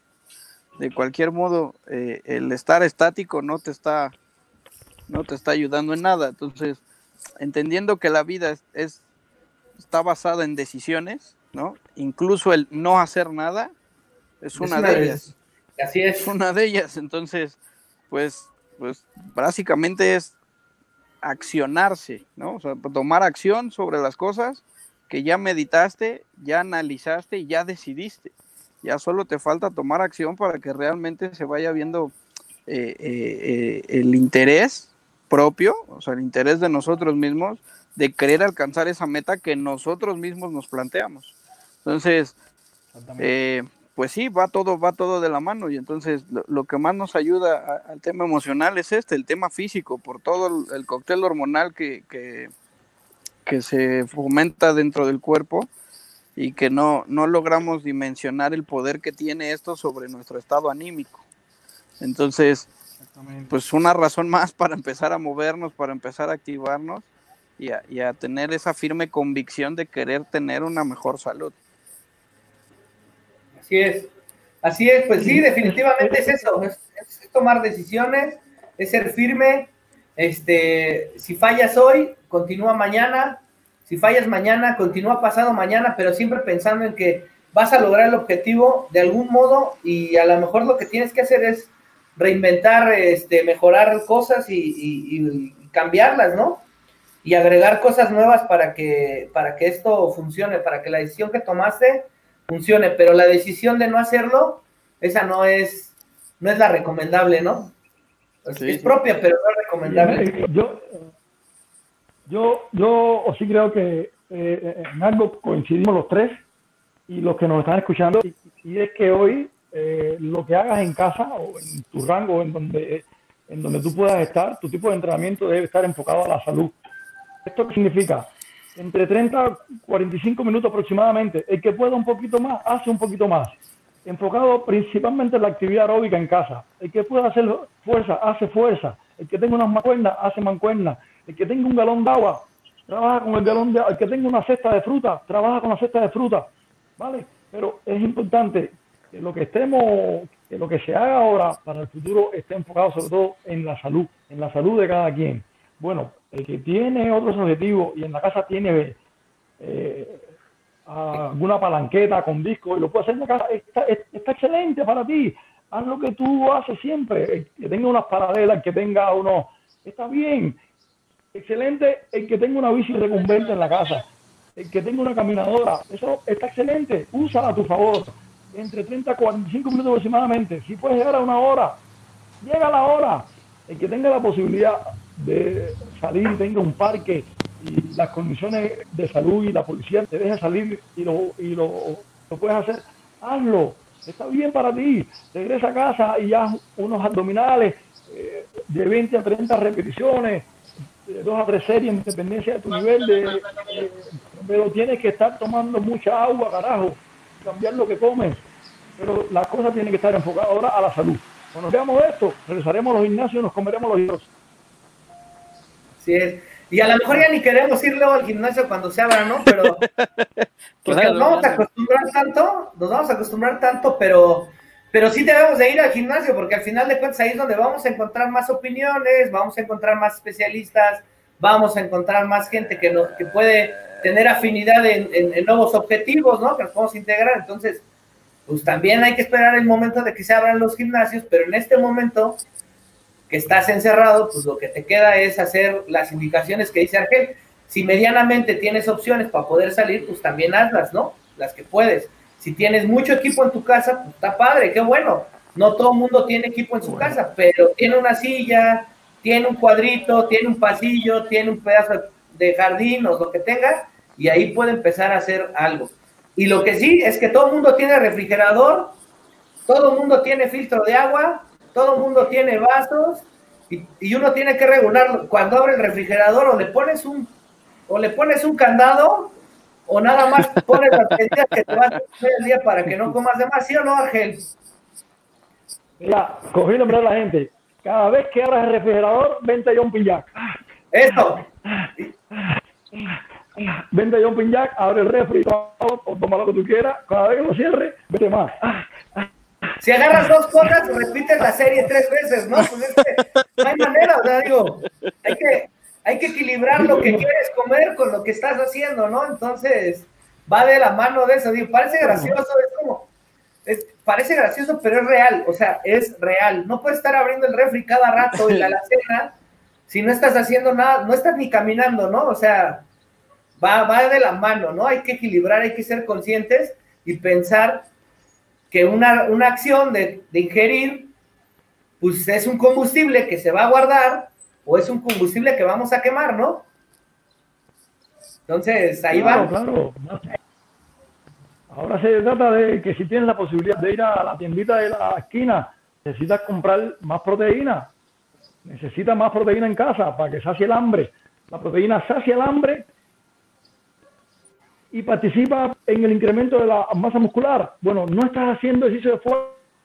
De cualquier modo, eh, el estar estático no te está, no te está ayudando en nada. Entonces, entendiendo que la vida es, está basada en decisiones, ¿no? Incluso el no hacer nada es una, de ellas. Así es. es. una de ellas. Entonces, pues, pues básicamente es accionarse, ¿no? O sea, tomar acción sobre las cosas que ya meditaste, ya analizaste y ya decidiste. Ya solo te falta tomar acción para que realmente se vaya viendo eh, eh, eh, el interés propio, o sea, el interés de nosotros mismos de querer alcanzar esa meta que nosotros mismos nos planteamos. Entonces, pues sí, va todo, va todo de la mano y entonces lo, que más nos ayuda al tema emocional es este, el tema físico, por todo el, cóctel hormonal que, que, que se fomenta dentro del cuerpo y que no, no logramos dimensionar el poder que tiene esto sobre nuestro estado anímico. Entonces, pues una razón más para empezar a movernos, para empezar a activarnos y a, tener esa firme convicción de querer tener una mejor salud. Así es, así es, pues sí, definitivamente es eso, es, es tomar decisiones, es ser firme, este, si fallas hoy, continúa mañana, si fallas mañana, continúa pasado mañana, pero siempre pensando en que vas a lograr el objetivo de algún modo y a lo mejor lo que tienes que hacer es reinventar, este, mejorar cosas y, cambiarlas, ¿no? Y agregar cosas nuevas para que, para que esto funcione, para que la decisión que tomaste funcione, pero la decisión de no hacerlo, esa no es, no es la recomendable, ¿no? es propia, pero no es recomendable. Yo, yo, yo sí creo que eh, en algo coincidimos los tres y los que nos están escuchando, y, es que hoy eh, lo que hagas en casa o en tu rango, en donde, en donde tú puedas estar, tu tipo de entrenamiento debe estar enfocado a la salud. ¿Esto qué significa? Entre 30 y 45 minutos aproximadamente. El que pueda un poquito más, hace un poquito más. Enfocado principalmente en la actividad aeróbica en casa. El que pueda hacer fuerza, hace fuerza. El que tenga unas mancuernas, hace mancuernas. El que tenga un galón de agua, trabaja con el galón de agua. El que tenga una cesta de fruta, trabaja con la cesta de fruta. ¿Vale? Pero es importante que lo que estemos, que lo que se haga ahora para el futuro esté enfocado sobre todo en la salud, en la salud de cada quien. Bueno, el que tiene otros objetivos y en la casa tiene eh, alguna palanqueta con disco y lo puede hacer en la casa, está, excelente para ti. Haz lo que tú haces siempre, que tenga unas paralelas, que tenga uno, está bien. Excelente el que tenga una bici recumbente en la casa, el que tenga una caminadora, eso está excelente, úsala a tu favor entre 30 a 45 minutos aproximadamente. Si puedes llegar a una hora, llega a la hora. El que tenga la posibilidad de salir, tenga un parque y las condiciones de salud y la policía te deja salir y lo, y lo, puedes hacer, hazlo. Está bien para ti. Regresa a casa y haz unos abdominales eh, de 20 a 30 repeticiones, de 2 a 3 series en dependencia de tu nivel de, pero tienes que estar tomando mucha agua, carajo cambiar lo que comen, pero la cosa tiene que estar enfocada ahora a la salud. Cuando veamos esto, regresaremos a los gimnasios y nos comeremos los hijos. Sí es. Y a lo mejor ya ni queremos ir luego al gimnasio cuando se abra, ¿no? Pero nos vamos a acostumbrar tanto, nos vamos a acostumbrar tanto, pero, pero sí debemos de ir al gimnasio, porque al final de cuentas ahí es donde vamos a encontrar más opiniones, vamos a encontrar más especialistas, vamos a encontrar más gente que, no, que puede tener afinidad en, nuevos objetivos, ¿no? Que nos podemos integrar. Entonces, pues también hay que esperar el momento de que se abran los gimnasios, pero en este momento que estás encerrado, pues lo que te queda es hacer las indicaciones que dice Argel. Si medianamente tienes opciones para poder salir, pues también hazlas, ¿no? Las que puedes. Si tienes mucho equipo en tu casa, pues está padre, qué bueno. No todo el mundo tiene equipo en su casa, pero tiene una silla, tiene un cuadrito, tiene un pasillo, tiene un pedazo de jardín o lo que tenga, y ahí puede empezar a hacer algo. Y lo que sí es que todo el mundo tiene refrigerador, todo el mundo tiene filtro de agua, todo el mundo tiene vasos y, uno tiene que regularlo. Cuando abre el refrigerador o le pones un o le pones un candado o nada más pones las medidas que te vas a hacer el día para que no comas demasiado ¿sí o no, Ángel? Mira, cogí nombre a la gente. Cada vez que abras el refrigerador, vente yo un pillac. Eso. Vente a John Jack, abre el refri o toma lo que tú quieras. Cada vez que lo cierre, vete más. Si agarras dos cosas, repites la serie tres veces, ¿no? Pues es que no hay manera, o sea, digo, hay que, hay que equilibrar lo que quieres comer con lo que estás haciendo, ¿no? Entonces, va de la mano de eso. Digo, parece gracioso, es como, es, parece gracioso, pero es real, o sea, es real. No puedes estar abriendo el refri cada rato y la alacena si no estás haciendo nada, no estás ni caminando, ¿no? O sea, va, va de la mano, ¿no? Hay que equilibrar, hay que ser conscientes y pensar que una, acción de, ingerir, pues es un combustible que se va a guardar o es un combustible que vamos a quemar, ¿no? Entonces, ahí va. Claro. Ahora se trata de que si tienes la posibilidad de ir a la tiendita de la esquina, necesitas comprar más proteína. Necesitas más proteína en casa para que sacie el hambre. La proteína sacia el hambre y participa en el incremento de la masa muscular. Bueno, no estás haciendo ejercicio de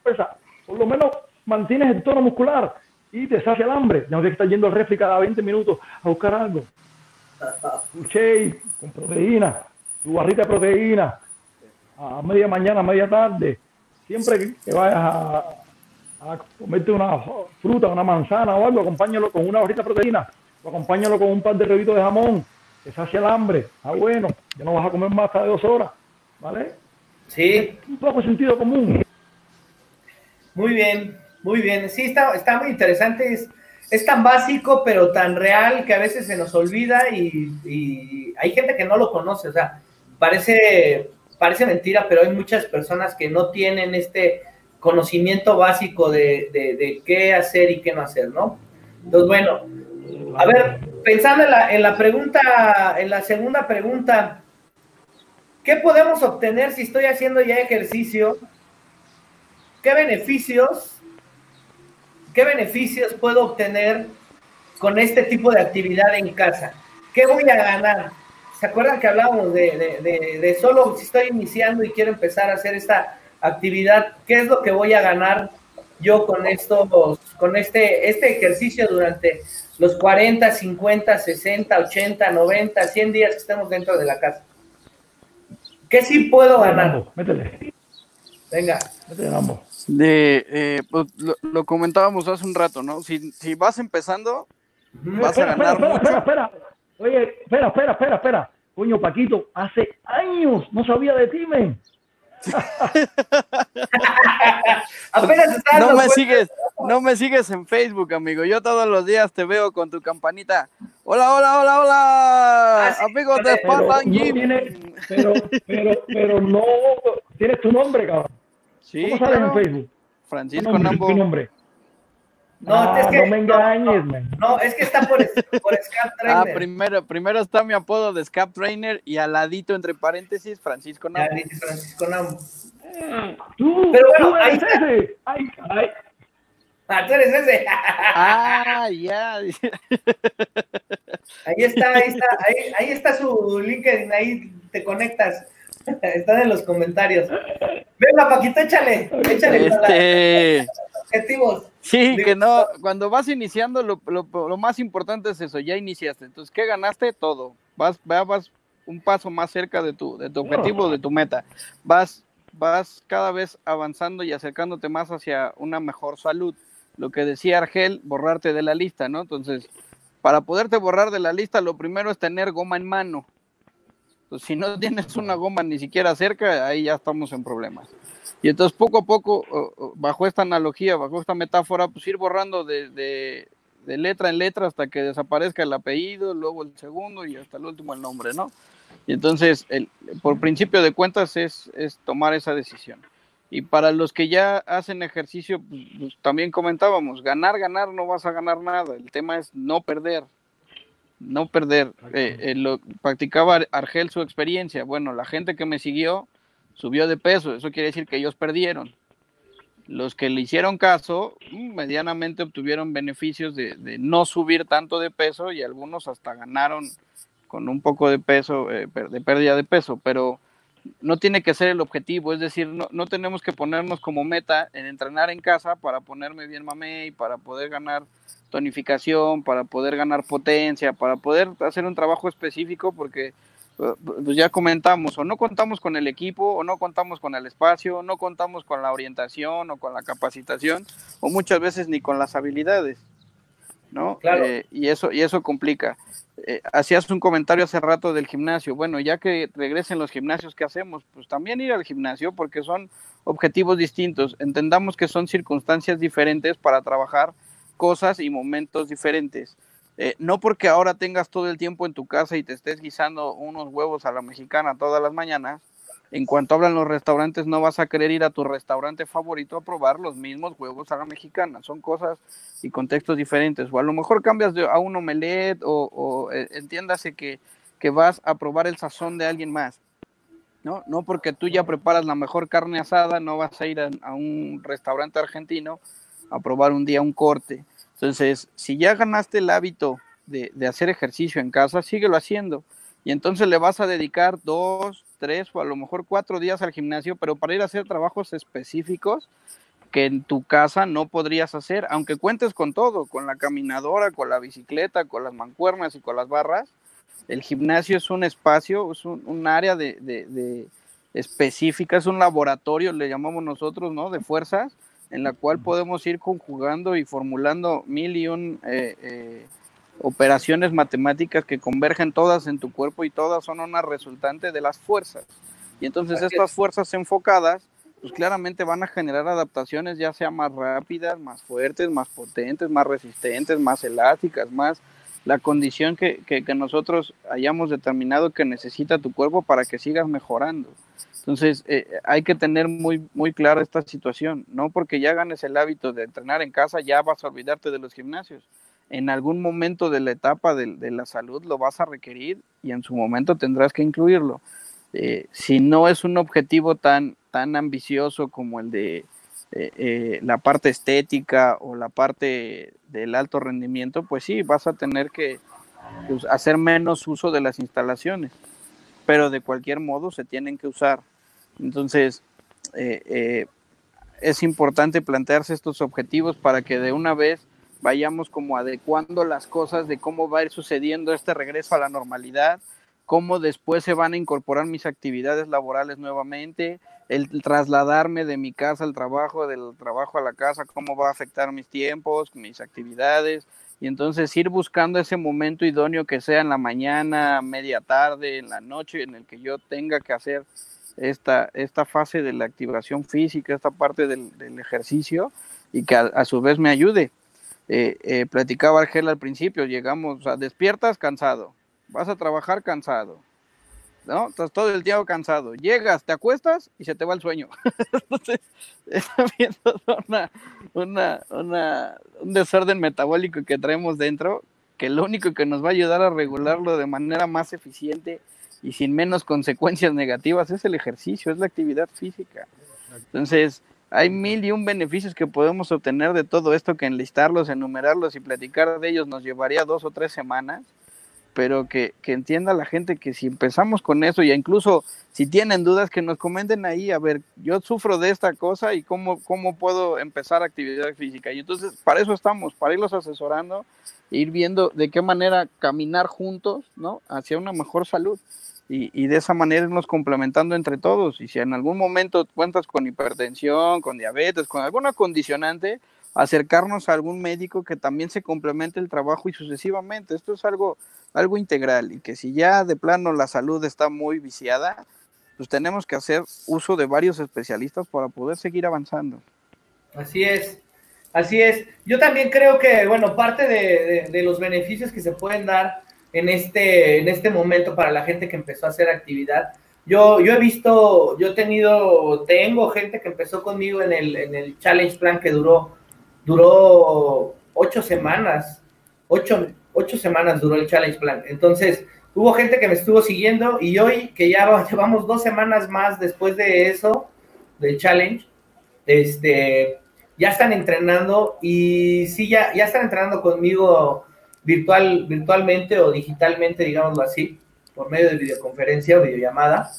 fuerza, por lo menos mantienes el tono muscular y te sacia el hambre. Ya no tienes que estar yendo al refri cada 20 minutos a buscar algo. Tu shake con proteína, tu barrita de proteína, a media mañana, a media tarde. Siempre que vayas a, comerte una fruta, una manzana o algo, acompáñalo con una barrita de proteína, o acompáñalo con un par de revitos de jamón que sacia el hambre, ah bueno, ya no vas a comer más hasta de dos horas, ¿vale? Sí. Un poco sentido común. Muy bien, Muy bien, sí, está, está muy interesante. Es, es tan básico, pero tan real que a veces se nos olvida y, hay gente que no lo conoce. O sea, parece, parece mentira, pero hay muchas personas que no tienen este conocimiento básico de, de, qué hacer y qué no hacer, ¿no? Entonces, bueno, a ver, pensando en la, en la pregunta, en la segunda pregunta, ¿qué podemos obtener si estoy haciendo ya ejercicio? ¿Qué beneficios ¿Qué beneficios puedo obtener con este tipo de actividad en casa? ¿Qué voy a ganar? ¿Se acuerdan que hablábamos de, solo si estoy iniciando y quiero empezar a hacer esta actividad, qué es lo que voy a ganar yo con estos, con este, este ejercicio durante los 40, 50, 60, 80, 90, 100 días que estemos dentro de la casa? ¿Qué sí puedo ganar? Métele. Venga. Métele, vamos de eh, pues, lo, comentábamos hace un rato, ¿no? Si, si vas empezando, vas a ganar espera, Espera, espera, Oye, espera, espera, espera, espera. Coño, Paquito, hace años no sabía de ti, men. no me sigues, no me sigues en Facebook, amigo. Yo todos los días te veo con tu campanita. Hola, hola, hola, hola. Ah, Amigos de Spartan Gym. pero, pero, pero no tienes tu nombre, cabrón. Sí, ¿Cómo sales en Facebook? Francisco ¿Qué nombre? No, es que, no me engañes, no, no, es que está por, por Scap ah, Trainer. Ah, primero, primero está mi apodo de Scap Trainer y al ladito, entre paréntesis, Francisco Nambo. Francisco Nambo. Tú, Pero bueno, tú eres ahí ese. Ay, ay. Ah, tú eres ese. ah, ya. ahí está, ahí está, ahí, ahí está su LinkedIn, ahí te conectas. Están en los comentarios. Venga, Paquito, échale. Échale. Este... Objetivos. Sí, que no, cuando vas iniciando, lo, lo, más importante es eso, ya iniciaste. Entonces, ¿qué ganaste? Todo. Vas, vas un paso más cerca de tu, de tu objetivo, de tu meta. Vas, vas cada vez avanzando y acercándote más hacia una mejor salud. Lo que decía Argel, borrarte de la lista, ¿no? Entonces, para poderte borrar de la lista, lo primero es tener goma en mano. Pues, si no tienes una goma ni siquiera cerca, ahí ya estamos en problemas. Y entonces poco a poco, bajo esta analogía, bajo esta metáfora, pues ir borrando de, letra en letra hasta que desaparezca el apellido, luego el segundo y hasta el último el nombre, ¿no? Y entonces, el, por principio de cuentas, es, es tomar esa decisión. Y para los que ya hacen ejercicio, pues, pues, también comentábamos, ganar, ganar, no vas a ganar nada. El tema es no perder, no perder. Eh, eh, lo, practicaba Argel su experiencia. Bueno, la gente que me siguió subió de peso, eso quiere decir que ellos perdieron. Los que le hicieron caso, mm, medianamente obtuvieron beneficios de, no subir tanto de peso y algunos hasta ganaron con un poco de peso, eh, de pérdida de peso, pero no tiene que ser el objetivo, es decir, no, no tenemos que ponernos como meta en entrenar en casa para ponerme bien mamé y para poder ganar tonificación, para poder ganar potencia, para poder hacer un trabajo específico, porque pues ya comentamos, o no contamos con el equipo, o no contamos con el espacio, no contamos con la orientación o con la capacitación, o muchas veces ni con las habilidades, ¿no? Eh, y, eso, y eso complica. Eh, hacías un comentario hace rato del gimnasio. Bueno, ya que regresen los gimnasios, ¿qué hacemos? Pues también ir al gimnasio porque son objetivos distintos. Entendamos que son circunstancias diferentes para trabajar cosas y momentos diferentes. Eh, no porque ahora tengas todo el tiempo en tu casa y te estés guisando unos huevos a la mexicana todas las mañanas, en cuanto hablan los restaurantes no vas a querer ir a tu restaurante favorito a probar los mismos huevos a la mexicana. Son cosas y contextos diferentes. O a lo mejor cambias de, a un omelette o, eh, entiéndase que, que vas a probar el sazón de alguien más. ¿no? No porque tú ya preparas la mejor carne asada, no vas a ir a un restaurante argentino a probar un día un corte. Entonces, si ya ganaste el hábito de, hacer ejercicio en casa, síguelo haciendo. Y entonces le vas a dedicar dos, tres o a lo mejor cuatro días al gimnasio, pero para ir a hacer trabajos específicos que en tu casa no podrías hacer, aunque cuentes con todo, con la caminadora, con la bicicleta, con las mancuernas y con las barras. El gimnasio es un espacio, es un, área de, de, específica, es un laboratorio, le llamamos nosotros, ¿no? De fuerzas, en la cual podemos ir conjugando y formulando mil y un eh, eh, operaciones matemáticas que convergen todas en tu cuerpo y todas son una resultante de las fuerzas. Y entonces estas fuerzas enfocadas pues claramente van a generar adaptaciones ya sea más rápidas, más fuertes, más potentes, más resistentes, más elásticas, más la condición que, que, nosotros hayamos determinado que necesita tu cuerpo para que sigas mejorando. Entonces, eh, hay que tener muy, muy clara esta situación. No porque ya ganes el hábito de entrenar en casa, ya vas a olvidarte de los gimnasios. En algún momento de la etapa de, de la salud lo vas a requerir y en su momento tendrás que incluirlo. Eh, si no es un objetivo tan, tan ambicioso como el de eh, eh, la parte estética o la parte del alto rendimiento, pues sí, vas a tener que pues, hacer menos uso de las instalaciones, pero de cualquier modo se tienen que usar. Entonces, es importante plantearse estos objetivos para que de una vez vayamos como adecuando las cosas de cómo va a ir sucediendo este regreso a la normalidad, cómo después se van a incorporar mis actividades laborales nuevamente, el trasladarme de mi casa al trabajo, del trabajo a la casa, cómo va a afectar mis tiempos, mis actividades, y entonces ir buscando ese momento idóneo que sea en la mañana, media tarde, en la noche, en el que yo tenga que hacer esta, esta fase de la activación física, esta parte del, ejercicio, y que a, su vez me ayude. Eh, eh, platicaba Argel al principio, llegamos, o despiertas cansado, vas a trabajar cansado, ¿no? Estás todo el día cansado, llegas, te acuestas y se te va el sueño. Entonces, es una, una, una, un desorden metabólico que traemos dentro, que lo único que nos va a ayudar a regularlo de manera más eficiente y sin menos consecuencias negativas es el ejercicio, es la actividad física. Entonces, hay mil y un beneficios que podemos obtener de todo esto que enlistarlos, enumerarlos y platicar de ellos nos llevaría dos o tres semanas pero que, entienda la gente que si empezamos con eso, y incluso si tienen dudas, que nos comenten ahí, a ver, yo sufro de esta cosa y cómo, cómo puedo empezar actividad física. Y entonces, para eso estamos, para irlos asesorando, ir viendo de qué manera caminar juntos, ¿no? Hacia una mejor salud. Y, y, de esa manera irnos complementando entre todos. Y si en algún momento cuentas con hipertensión, con diabetes, con alguna condicionante, acercarnos a algún médico que también se complemente el trabajo y sucesivamente. Esto es algo algo integral y que si ya de plano la salud está muy viciada, pues tenemos que hacer uso de varios especialistas para poder seguir avanzando. Así es, así es. Yo también creo que, bueno, parte de, los beneficios que se pueden dar en este, en este momento para la gente que empezó a hacer actividad, yo, yo he visto, yo he tenido, tengo gente que empezó conmigo en el, en el challenge plan que duró, duró ocho semanas, ocho, ocho semanas duró el challenge plan. Entonces, hubo gente que me estuvo siguiendo y hoy que ya llevamos dos semanas más después de eso, del challenge, este, ya están entrenando y sí, ya, ya están entrenando conmigo virtual, virtualmente o digitalmente, digámoslo así, por medio de videoconferencia o videollamada.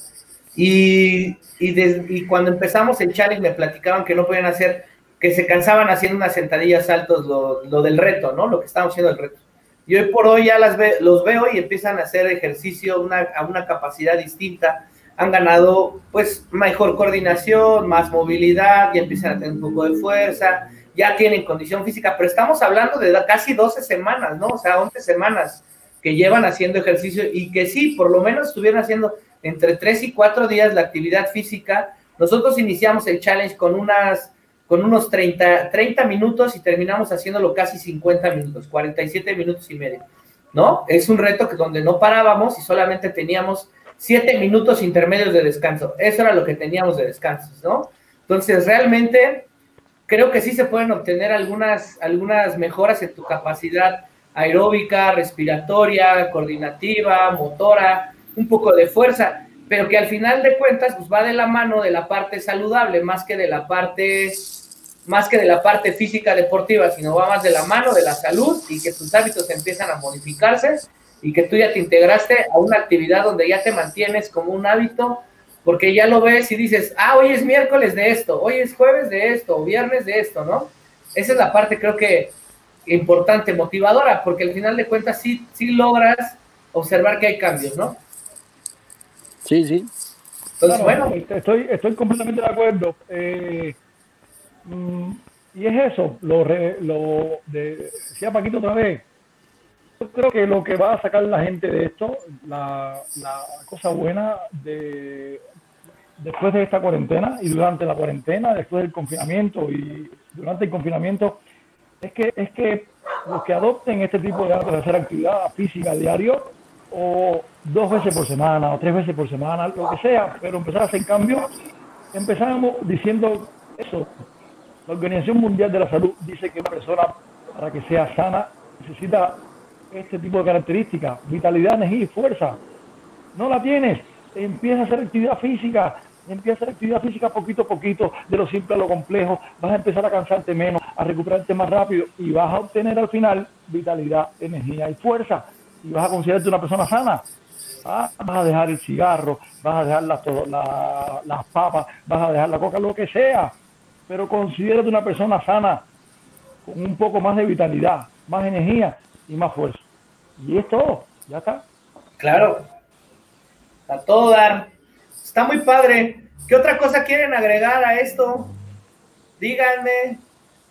Y, y, cuando empezamos el challenge me platicaban que no podían hacer, que se cansaban haciendo unas sentadillas saltos, lo, lo del reto, ¿no? Lo que estábamos haciendo el reto. Y hoy por hoy ya las los veo y empiezan a hacer ejercicio una, a una capacidad distinta. Han ganado pues mejor coordinación, más movilidad, ya empiezan a tener un poco de fuerza, ya tienen condición física, pero estamos hablando de casi 12 semanas, ¿no? O sea, 11 semanas que llevan haciendo ejercicio y que sí, por lo menos estuvieron haciendo entre 3 y 4 días la actividad física. Nosotros iniciamos el challenge con unas con unos 30, 30 minutos y terminamos haciéndolo casi 50 minutos, 47 minutos y medio, ¿no? Es un reto que donde no parábamos y solamente teníamos 7 minutos intermedios de descanso. Eso era lo que teníamos de descansos, ¿no? Entonces, realmente creo que sí se pueden obtener algunas, algunas mejoras en tu capacidad aeróbica, respiratoria, coordinativa, motora, un poco de fuerza, pero que al final de cuentas pues va de la mano de la parte saludable más que de la parte más que de la parte física deportiva, sino va más de la mano de la salud y que tus hábitos empiezan a modificarse y que tú ya te integraste a una actividad donde ya te mantienes como un hábito, porque ya lo ves y dices, ah, hoy es miércoles de esto, hoy es jueves de esto, o viernes de esto, ¿no? Esa es la parte creo que importante, motivadora, porque al final de cuentas sí, sí logras observar que hay cambios, ¿no? Sí, sí. Entonces, bueno. Estoy, estoy completamente de acuerdo. Eh, Mm, y es eso, lo, lo de, decía Paquito otra vez, yo creo que lo que va a sacar la gente de esto, la, cosa buena de después de esta cuarentena y durante la cuarentena, después del confinamiento y durante el confinamiento, es que, es que los que adopten este tipo de de hacer actividad física diario, o dos veces por semana, o tres veces por semana, lo que sea, pero empezar a hacer cambios, empezamos diciendo eso. La Organización Mundial de la Salud dice que una persona, para que sea sana, necesita este tipo de características, vitalidad, energía y fuerza. No la tienes, empieza a hacer actividad física, empieza a hacer actividad física poquito a poquito, de lo simple a lo complejo, vas a empezar a cansarte menos, a recuperarte más rápido y vas a obtener al final vitalidad, energía y fuerza. Y vas a considerarte una persona sana. Ah, vas a dejar el cigarro, vas a dejar las, las papas, vas a dejar la coca, lo que sea, pero considérate una persona sana, con un poco más de vitalidad, más energía y más fuerza. Y es todo, ya está. Claro, a todo dar. Está muy padre. ¿Qué otra cosa quieren agregar a esto? Díganme,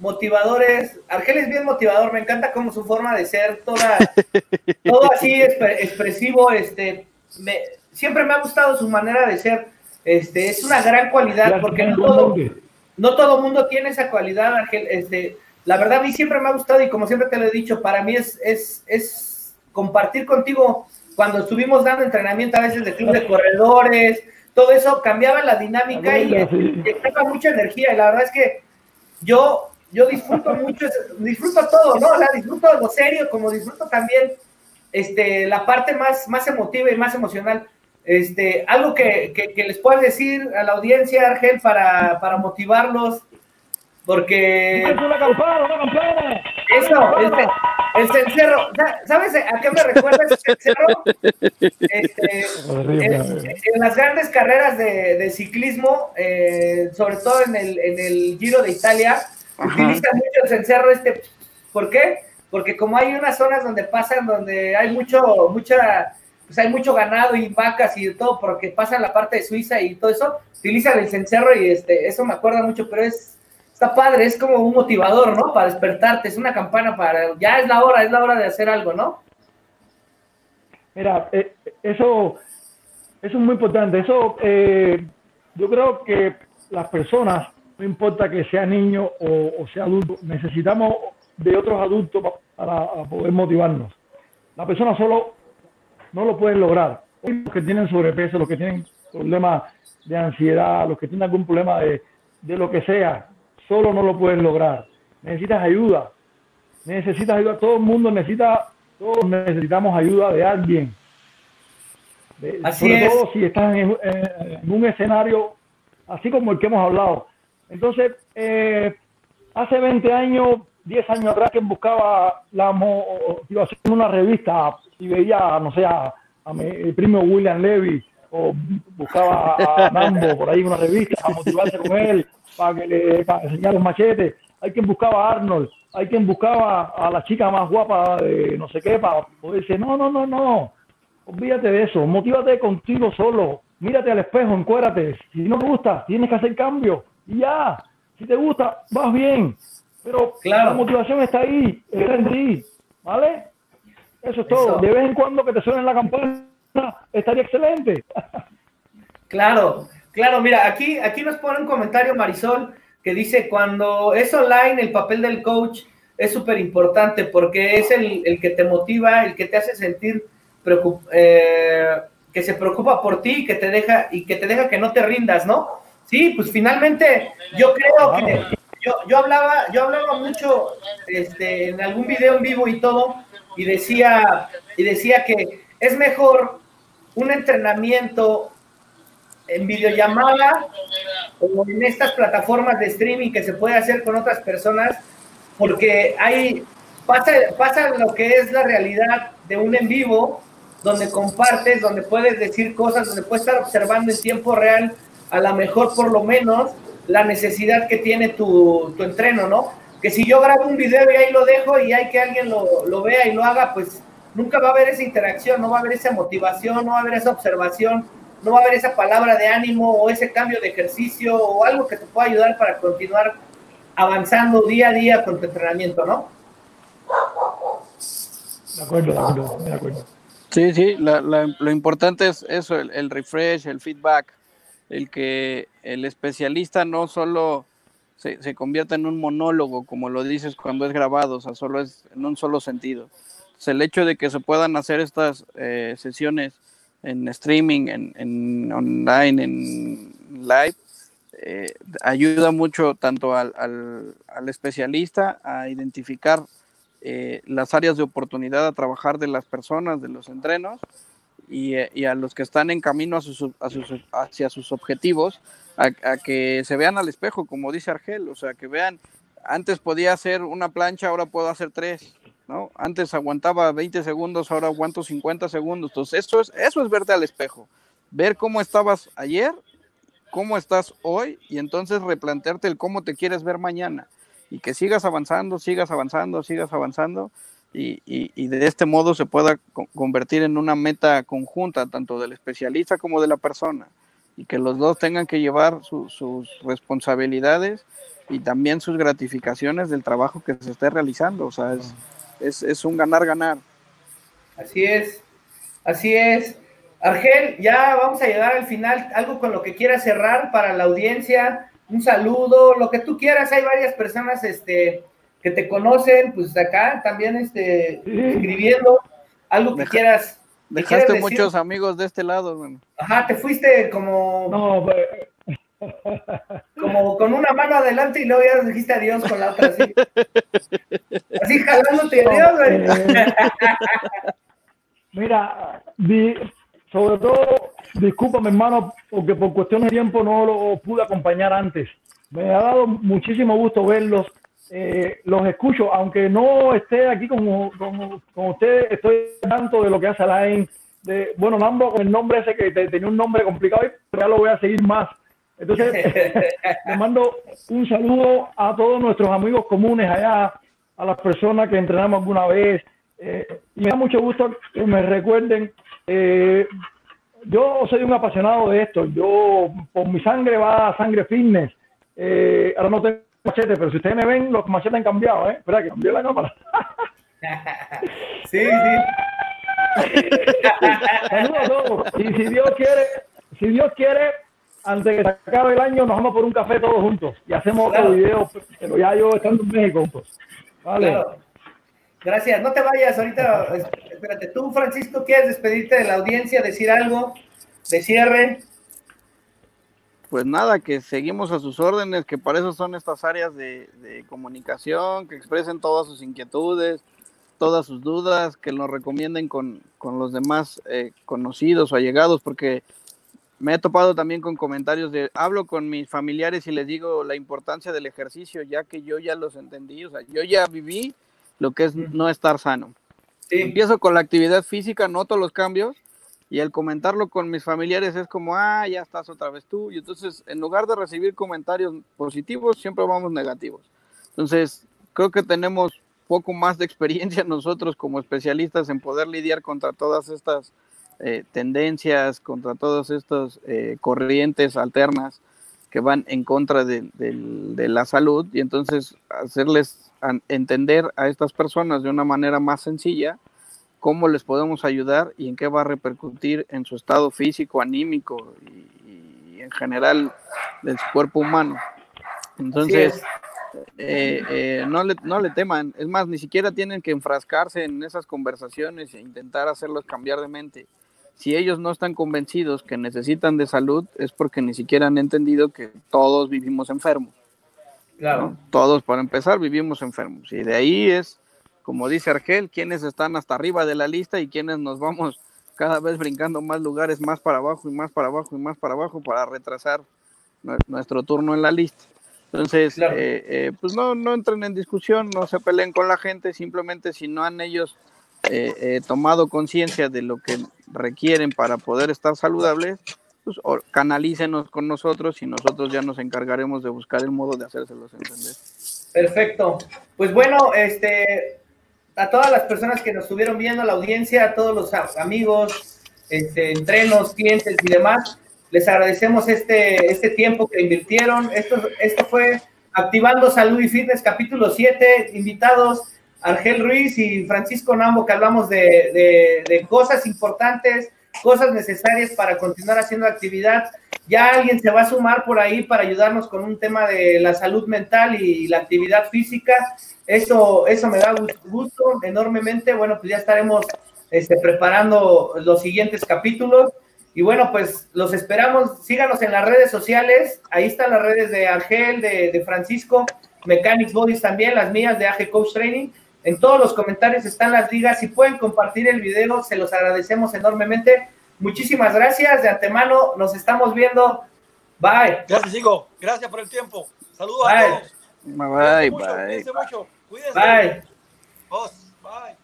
motivadores. Argel es bien motivador, me encanta como su forma de ser, toda, todo así expresivo. Este, me, siempre me ha gustado su manera de ser. Este, es una gran cualidad porque no todo, no todo mundo tiene esa cualidad, Argel. Este, la verdad, a mí siempre me ha gustado y como siempre te lo he dicho, para mí es, es, es compartir contigo cuando estuvimos dando entrenamiento a veces de club de corredores, todo eso cambiaba la dinámica y, estaba mucha energía. Y la verdad es que yo, yo disfruto mucho, disfruto todo, ¿no? O sea, disfruto lo serio, como disfruto también este, la parte más, más emotiva y más emocional. Este, algo que, que, les puedas decir a la audiencia, Argel, para, para motivarlos, porque... ¡Una campana, una campana! Eso, este, el cencerro, ¿sabes a qué me recuerda ese cencerro? Este, en, las grandes carreras de, ciclismo, eh, sobre todo en el, en el Giro de Italia, utilizan mucho el cencerro este. ¿Por qué? Porque como hay unas zonas donde pasan, donde hay mucho, mucha, pues hay mucho ganado y vacas y todo, porque pasan la parte de Suiza y todo eso, utilizan el cencerro y este, eso me acuerda mucho, pero es está padre, es como un motivador, ¿no? Para despertarte, es una campana para, ya es la hora, es la hora de hacer algo, ¿no? Mira, eh, eso, eso es muy importante. Eso, eh, yo creo que las personas, no importa que sea niño o, sea adulto, necesitamos de otros adultos para, poder motivarnos. La persona solo no lo puede lograr. Los que tienen sobrepeso, los que tienen problemas de ansiedad, los que tienen algún problema de, de lo que sea, solo no lo puedes lograr. Necesitas ayuda. Necesitas ayuda. Todo el mundo necesita, todos necesitamos ayuda de alguien. así sobre todo si estás en, un escenario así como el que hemos hablado. Entonces, eh, hace 20 años, 10 años atrás, quien buscaba la motivación en una revista y veía, no sé, a, mi primo William Levy o buscaba a Nambo por ahí en una revista a motivarse con él para que le para enseñar los machetes. Hay quien buscaba a Arnold, hay quien buscaba a la chica más guapa de no sé qué para poder decir, no, no, no, no, olvídate de eso, motívate contigo solo, mírate al espejo, encuérate. Si no te gusta, tienes que hacer cambio y ya. Si te gusta, vas bien. Pero la motivación está ahí, está en ti, ¿vale? Eso es todo. De vez en cuando que te suenen la campana, estaría excelente. Claro, Claro, mira, aquí, aquí nos pone un comentario Marisol que dice, cuando es online, el papel del coach es súper importante porque es el, que te motiva, el que te hace sentir eh, que se preocupa por ti que te deja y que te deja que no te rindas, ¿no? Sí, pues finalmente yo creo que yo, yo hablaba, yo hablaba mucho este, en algún video en vivo y todo, y decía, y decía que es mejor un entrenamiento en videollamada o en estas plataformas de streaming que se puede hacer con otras personas, porque hay, pasa, pasa lo que es la realidad de un en vivo, donde compartes, donde puedes decir cosas, donde puedes estar observando en tiempo real, a lo mejor por lo menos, la necesidad que tiene tu, tu entreno, ¿no? Que si yo grabo un video y ahí lo dejo y hay que alguien lo, lo vea y lo haga, pues nunca va a haber esa interacción, no va a haber esa motivación, no va a haber esa observación no va a haber esa palabra de ánimo o ese cambio de ejercicio o algo que te pueda ayudar para continuar avanzando día a día con tu entrenamiento, ¿no? De acuerdo, de acuerdo, de acuerdo. Sí, sí, lo importante es eso, el, refresh, el feedback, el que el especialista no solo se, se convierta en un monólogo, como lo dices cuando es grabado, o sea, solo es en un solo sentido. el hecho de que se puedan hacer estas eh, sesiones en streaming, en, en, online, en live, eh, ayuda mucho tanto al, al, al, especialista a identificar eh, las áreas de oportunidad a trabajar de las personas, de los entrenos, y, a los que están en camino hacia sus objetivos, a, a, que se vean al espejo, como dice Argel, o sea, que vean, antes podía hacer una plancha, ahora puedo hacer tres, ¿no? Antes aguantaba 20 segundos, ahora aguanto 50 segundos. Entonces, eso es, eso es verte al espejo, ver cómo estabas ayer, cómo estás hoy y entonces replantearte el cómo te quieres ver mañana y que sigas avanzando, sigas avanzando, sigas avanzando y, y, de este modo se pueda convertir en una meta conjunta, tanto del especialista como de la persona, y que los dos tengan que llevar su, sus responsabilidades y también sus gratificaciones del trabajo que se esté realizando. O sea, es, es, es un ganar-ganar. Así es, así es. Argel, ya vamos a llegar al final. Algo con lo que quieras cerrar para la audiencia, un saludo, lo que tú quieras. Hay varias personas este, que te conocen, pues acá también este, escribiendo algo que Deja, quieras. Dejaste quieras muchos amigos de este lado, hermano. Ajá, te fuiste como. No, pues, como con una mano adelante y luego ya dijiste adiós con la otra así. Así jalándote adiós, güey. Eh, mira, di, sobre todo, discúlpame, hermano, porque por cuestiones de tiempo no lo pude acompañar antes. Me ha dado muchísimo gusto verlos. Eh, los escucho, aunque no esté aquí con, con, con usted, estoy tanto de lo que hace Alain. De, bueno, Mambo con el nombre ese que te, tenía un nombre complicado, pero ya lo voy a seguir más. Entonces, le mando un saludo a todos nuestros amigos comunes allá, a las personas que entrenamos alguna vez. Eh, y me da mucho gusto que me recuerden. Eh, yo soy un apasionado de esto. Yo, por mi sangre va sangre fitness. Eh, ahora no tengo machete, pero si ustedes me ven, los machetes han cambiado, ¿eh? Espera, que cambié la cámara. sí, sí. Saludos a todos. Y si Dios quiere, si Dios quiere, antes que se acabe el año, nos vamos por un café todos juntos y hacemos claro. otro video, pero ya yo estando en México juntos. Vale. Claro. Gracias. No te vayas ahorita. Espérate, tú, Francisco, ¿quieres despedirte de la audiencia, decir algo de cierre? Pues nada, que seguimos a sus órdenes, que para eso son estas áreas de, de comunicación, que expresen todas sus inquietudes, todas sus dudas, que nos recomienden con, con los demás eh, conocidos o allegados, porque me he topado también con comentarios de, hablo con mis familiares y les digo la importancia del ejercicio, ya que yo ya los entendí, o sea, yo ya viví lo que es no estar sano. Sí. Empiezo con la actividad física, noto los cambios y al comentarlo con mis familiares es como, ah, ya estás otra vez tú. Y entonces, en lugar de recibir comentarios positivos, siempre vamos negativos. Entonces, creo que tenemos poco más de experiencia nosotros como especialistas en poder lidiar contra todas estas eh, tendencias, contra todas estas eh, corrientes alternas que van en contra de, la salud y entonces hacerles entender a estas personas de una manera más sencilla cómo les podemos ayudar y en qué va a repercutir en su estado físico, anímico y, y en general de su cuerpo humano. Entonces, eh, eh, no, le, no le teman, es más, ni siquiera tienen que enfrascarse en esas conversaciones e intentar hacerlos cambiar de mente si ellos no están convencidos que necesitan de salud, es porque ni siquiera han entendido que todos vivimos enfermos. Claro. ¿no? Todos, para empezar, vivimos enfermos. Y de ahí es, como dice Argel, quienes están hasta arriba de la lista y quienes nos vamos cada vez brincando más lugares, más para abajo y más para abajo y más para abajo para retrasar nuestro turno en la lista. Entonces, claro. eh, eh, pues no, no entren en discusión, no se peleen con la gente, simplemente si no han ellos eh, tomado conciencia de lo que requieren para poder estar saludables, pues canalícenos con nosotros y nosotros ya nos encargaremos de buscar el modo de hacérselos entender. Perfecto. Pues bueno, este, a todas las personas que nos estuvieron viendo, la audiencia, a todos los amigos, este, entrenos, clientes y demás, les agradecemos este, este tiempo que invirtieron. Esto, esto fue Activando Salud y Fitness, capítulo 7, invitados Argel Ruiz y Francisco Nambo, que hablamos de, de, cosas importantes, cosas necesarias para continuar haciendo actividad. Ya alguien se va a sumar por ahí para ayudarnos con un tema de la salud mental y la actividad física. Eso, eso me da gusto enormemente. Bueno, pues ya estaremos este, preparando los siguientes capítulos. Y bueno, pues los esperamos. Síganos en las redes sociales. Ahí están las redes de Ángel, de, de Francisco, Mechanics Bodies también, las mías de AG Coach Training. En todos los comentarios están las ligas. Si pueden compartir el video, se los agradecemos enormemente. Muchísimas gracias de antemano. Nos estamos viendo. Bye. Gracias, Chico. Gracias por el tiempo. Saludos a todos. Bye, bye. Cuídense mucho. Cuídense. Bye. Bye.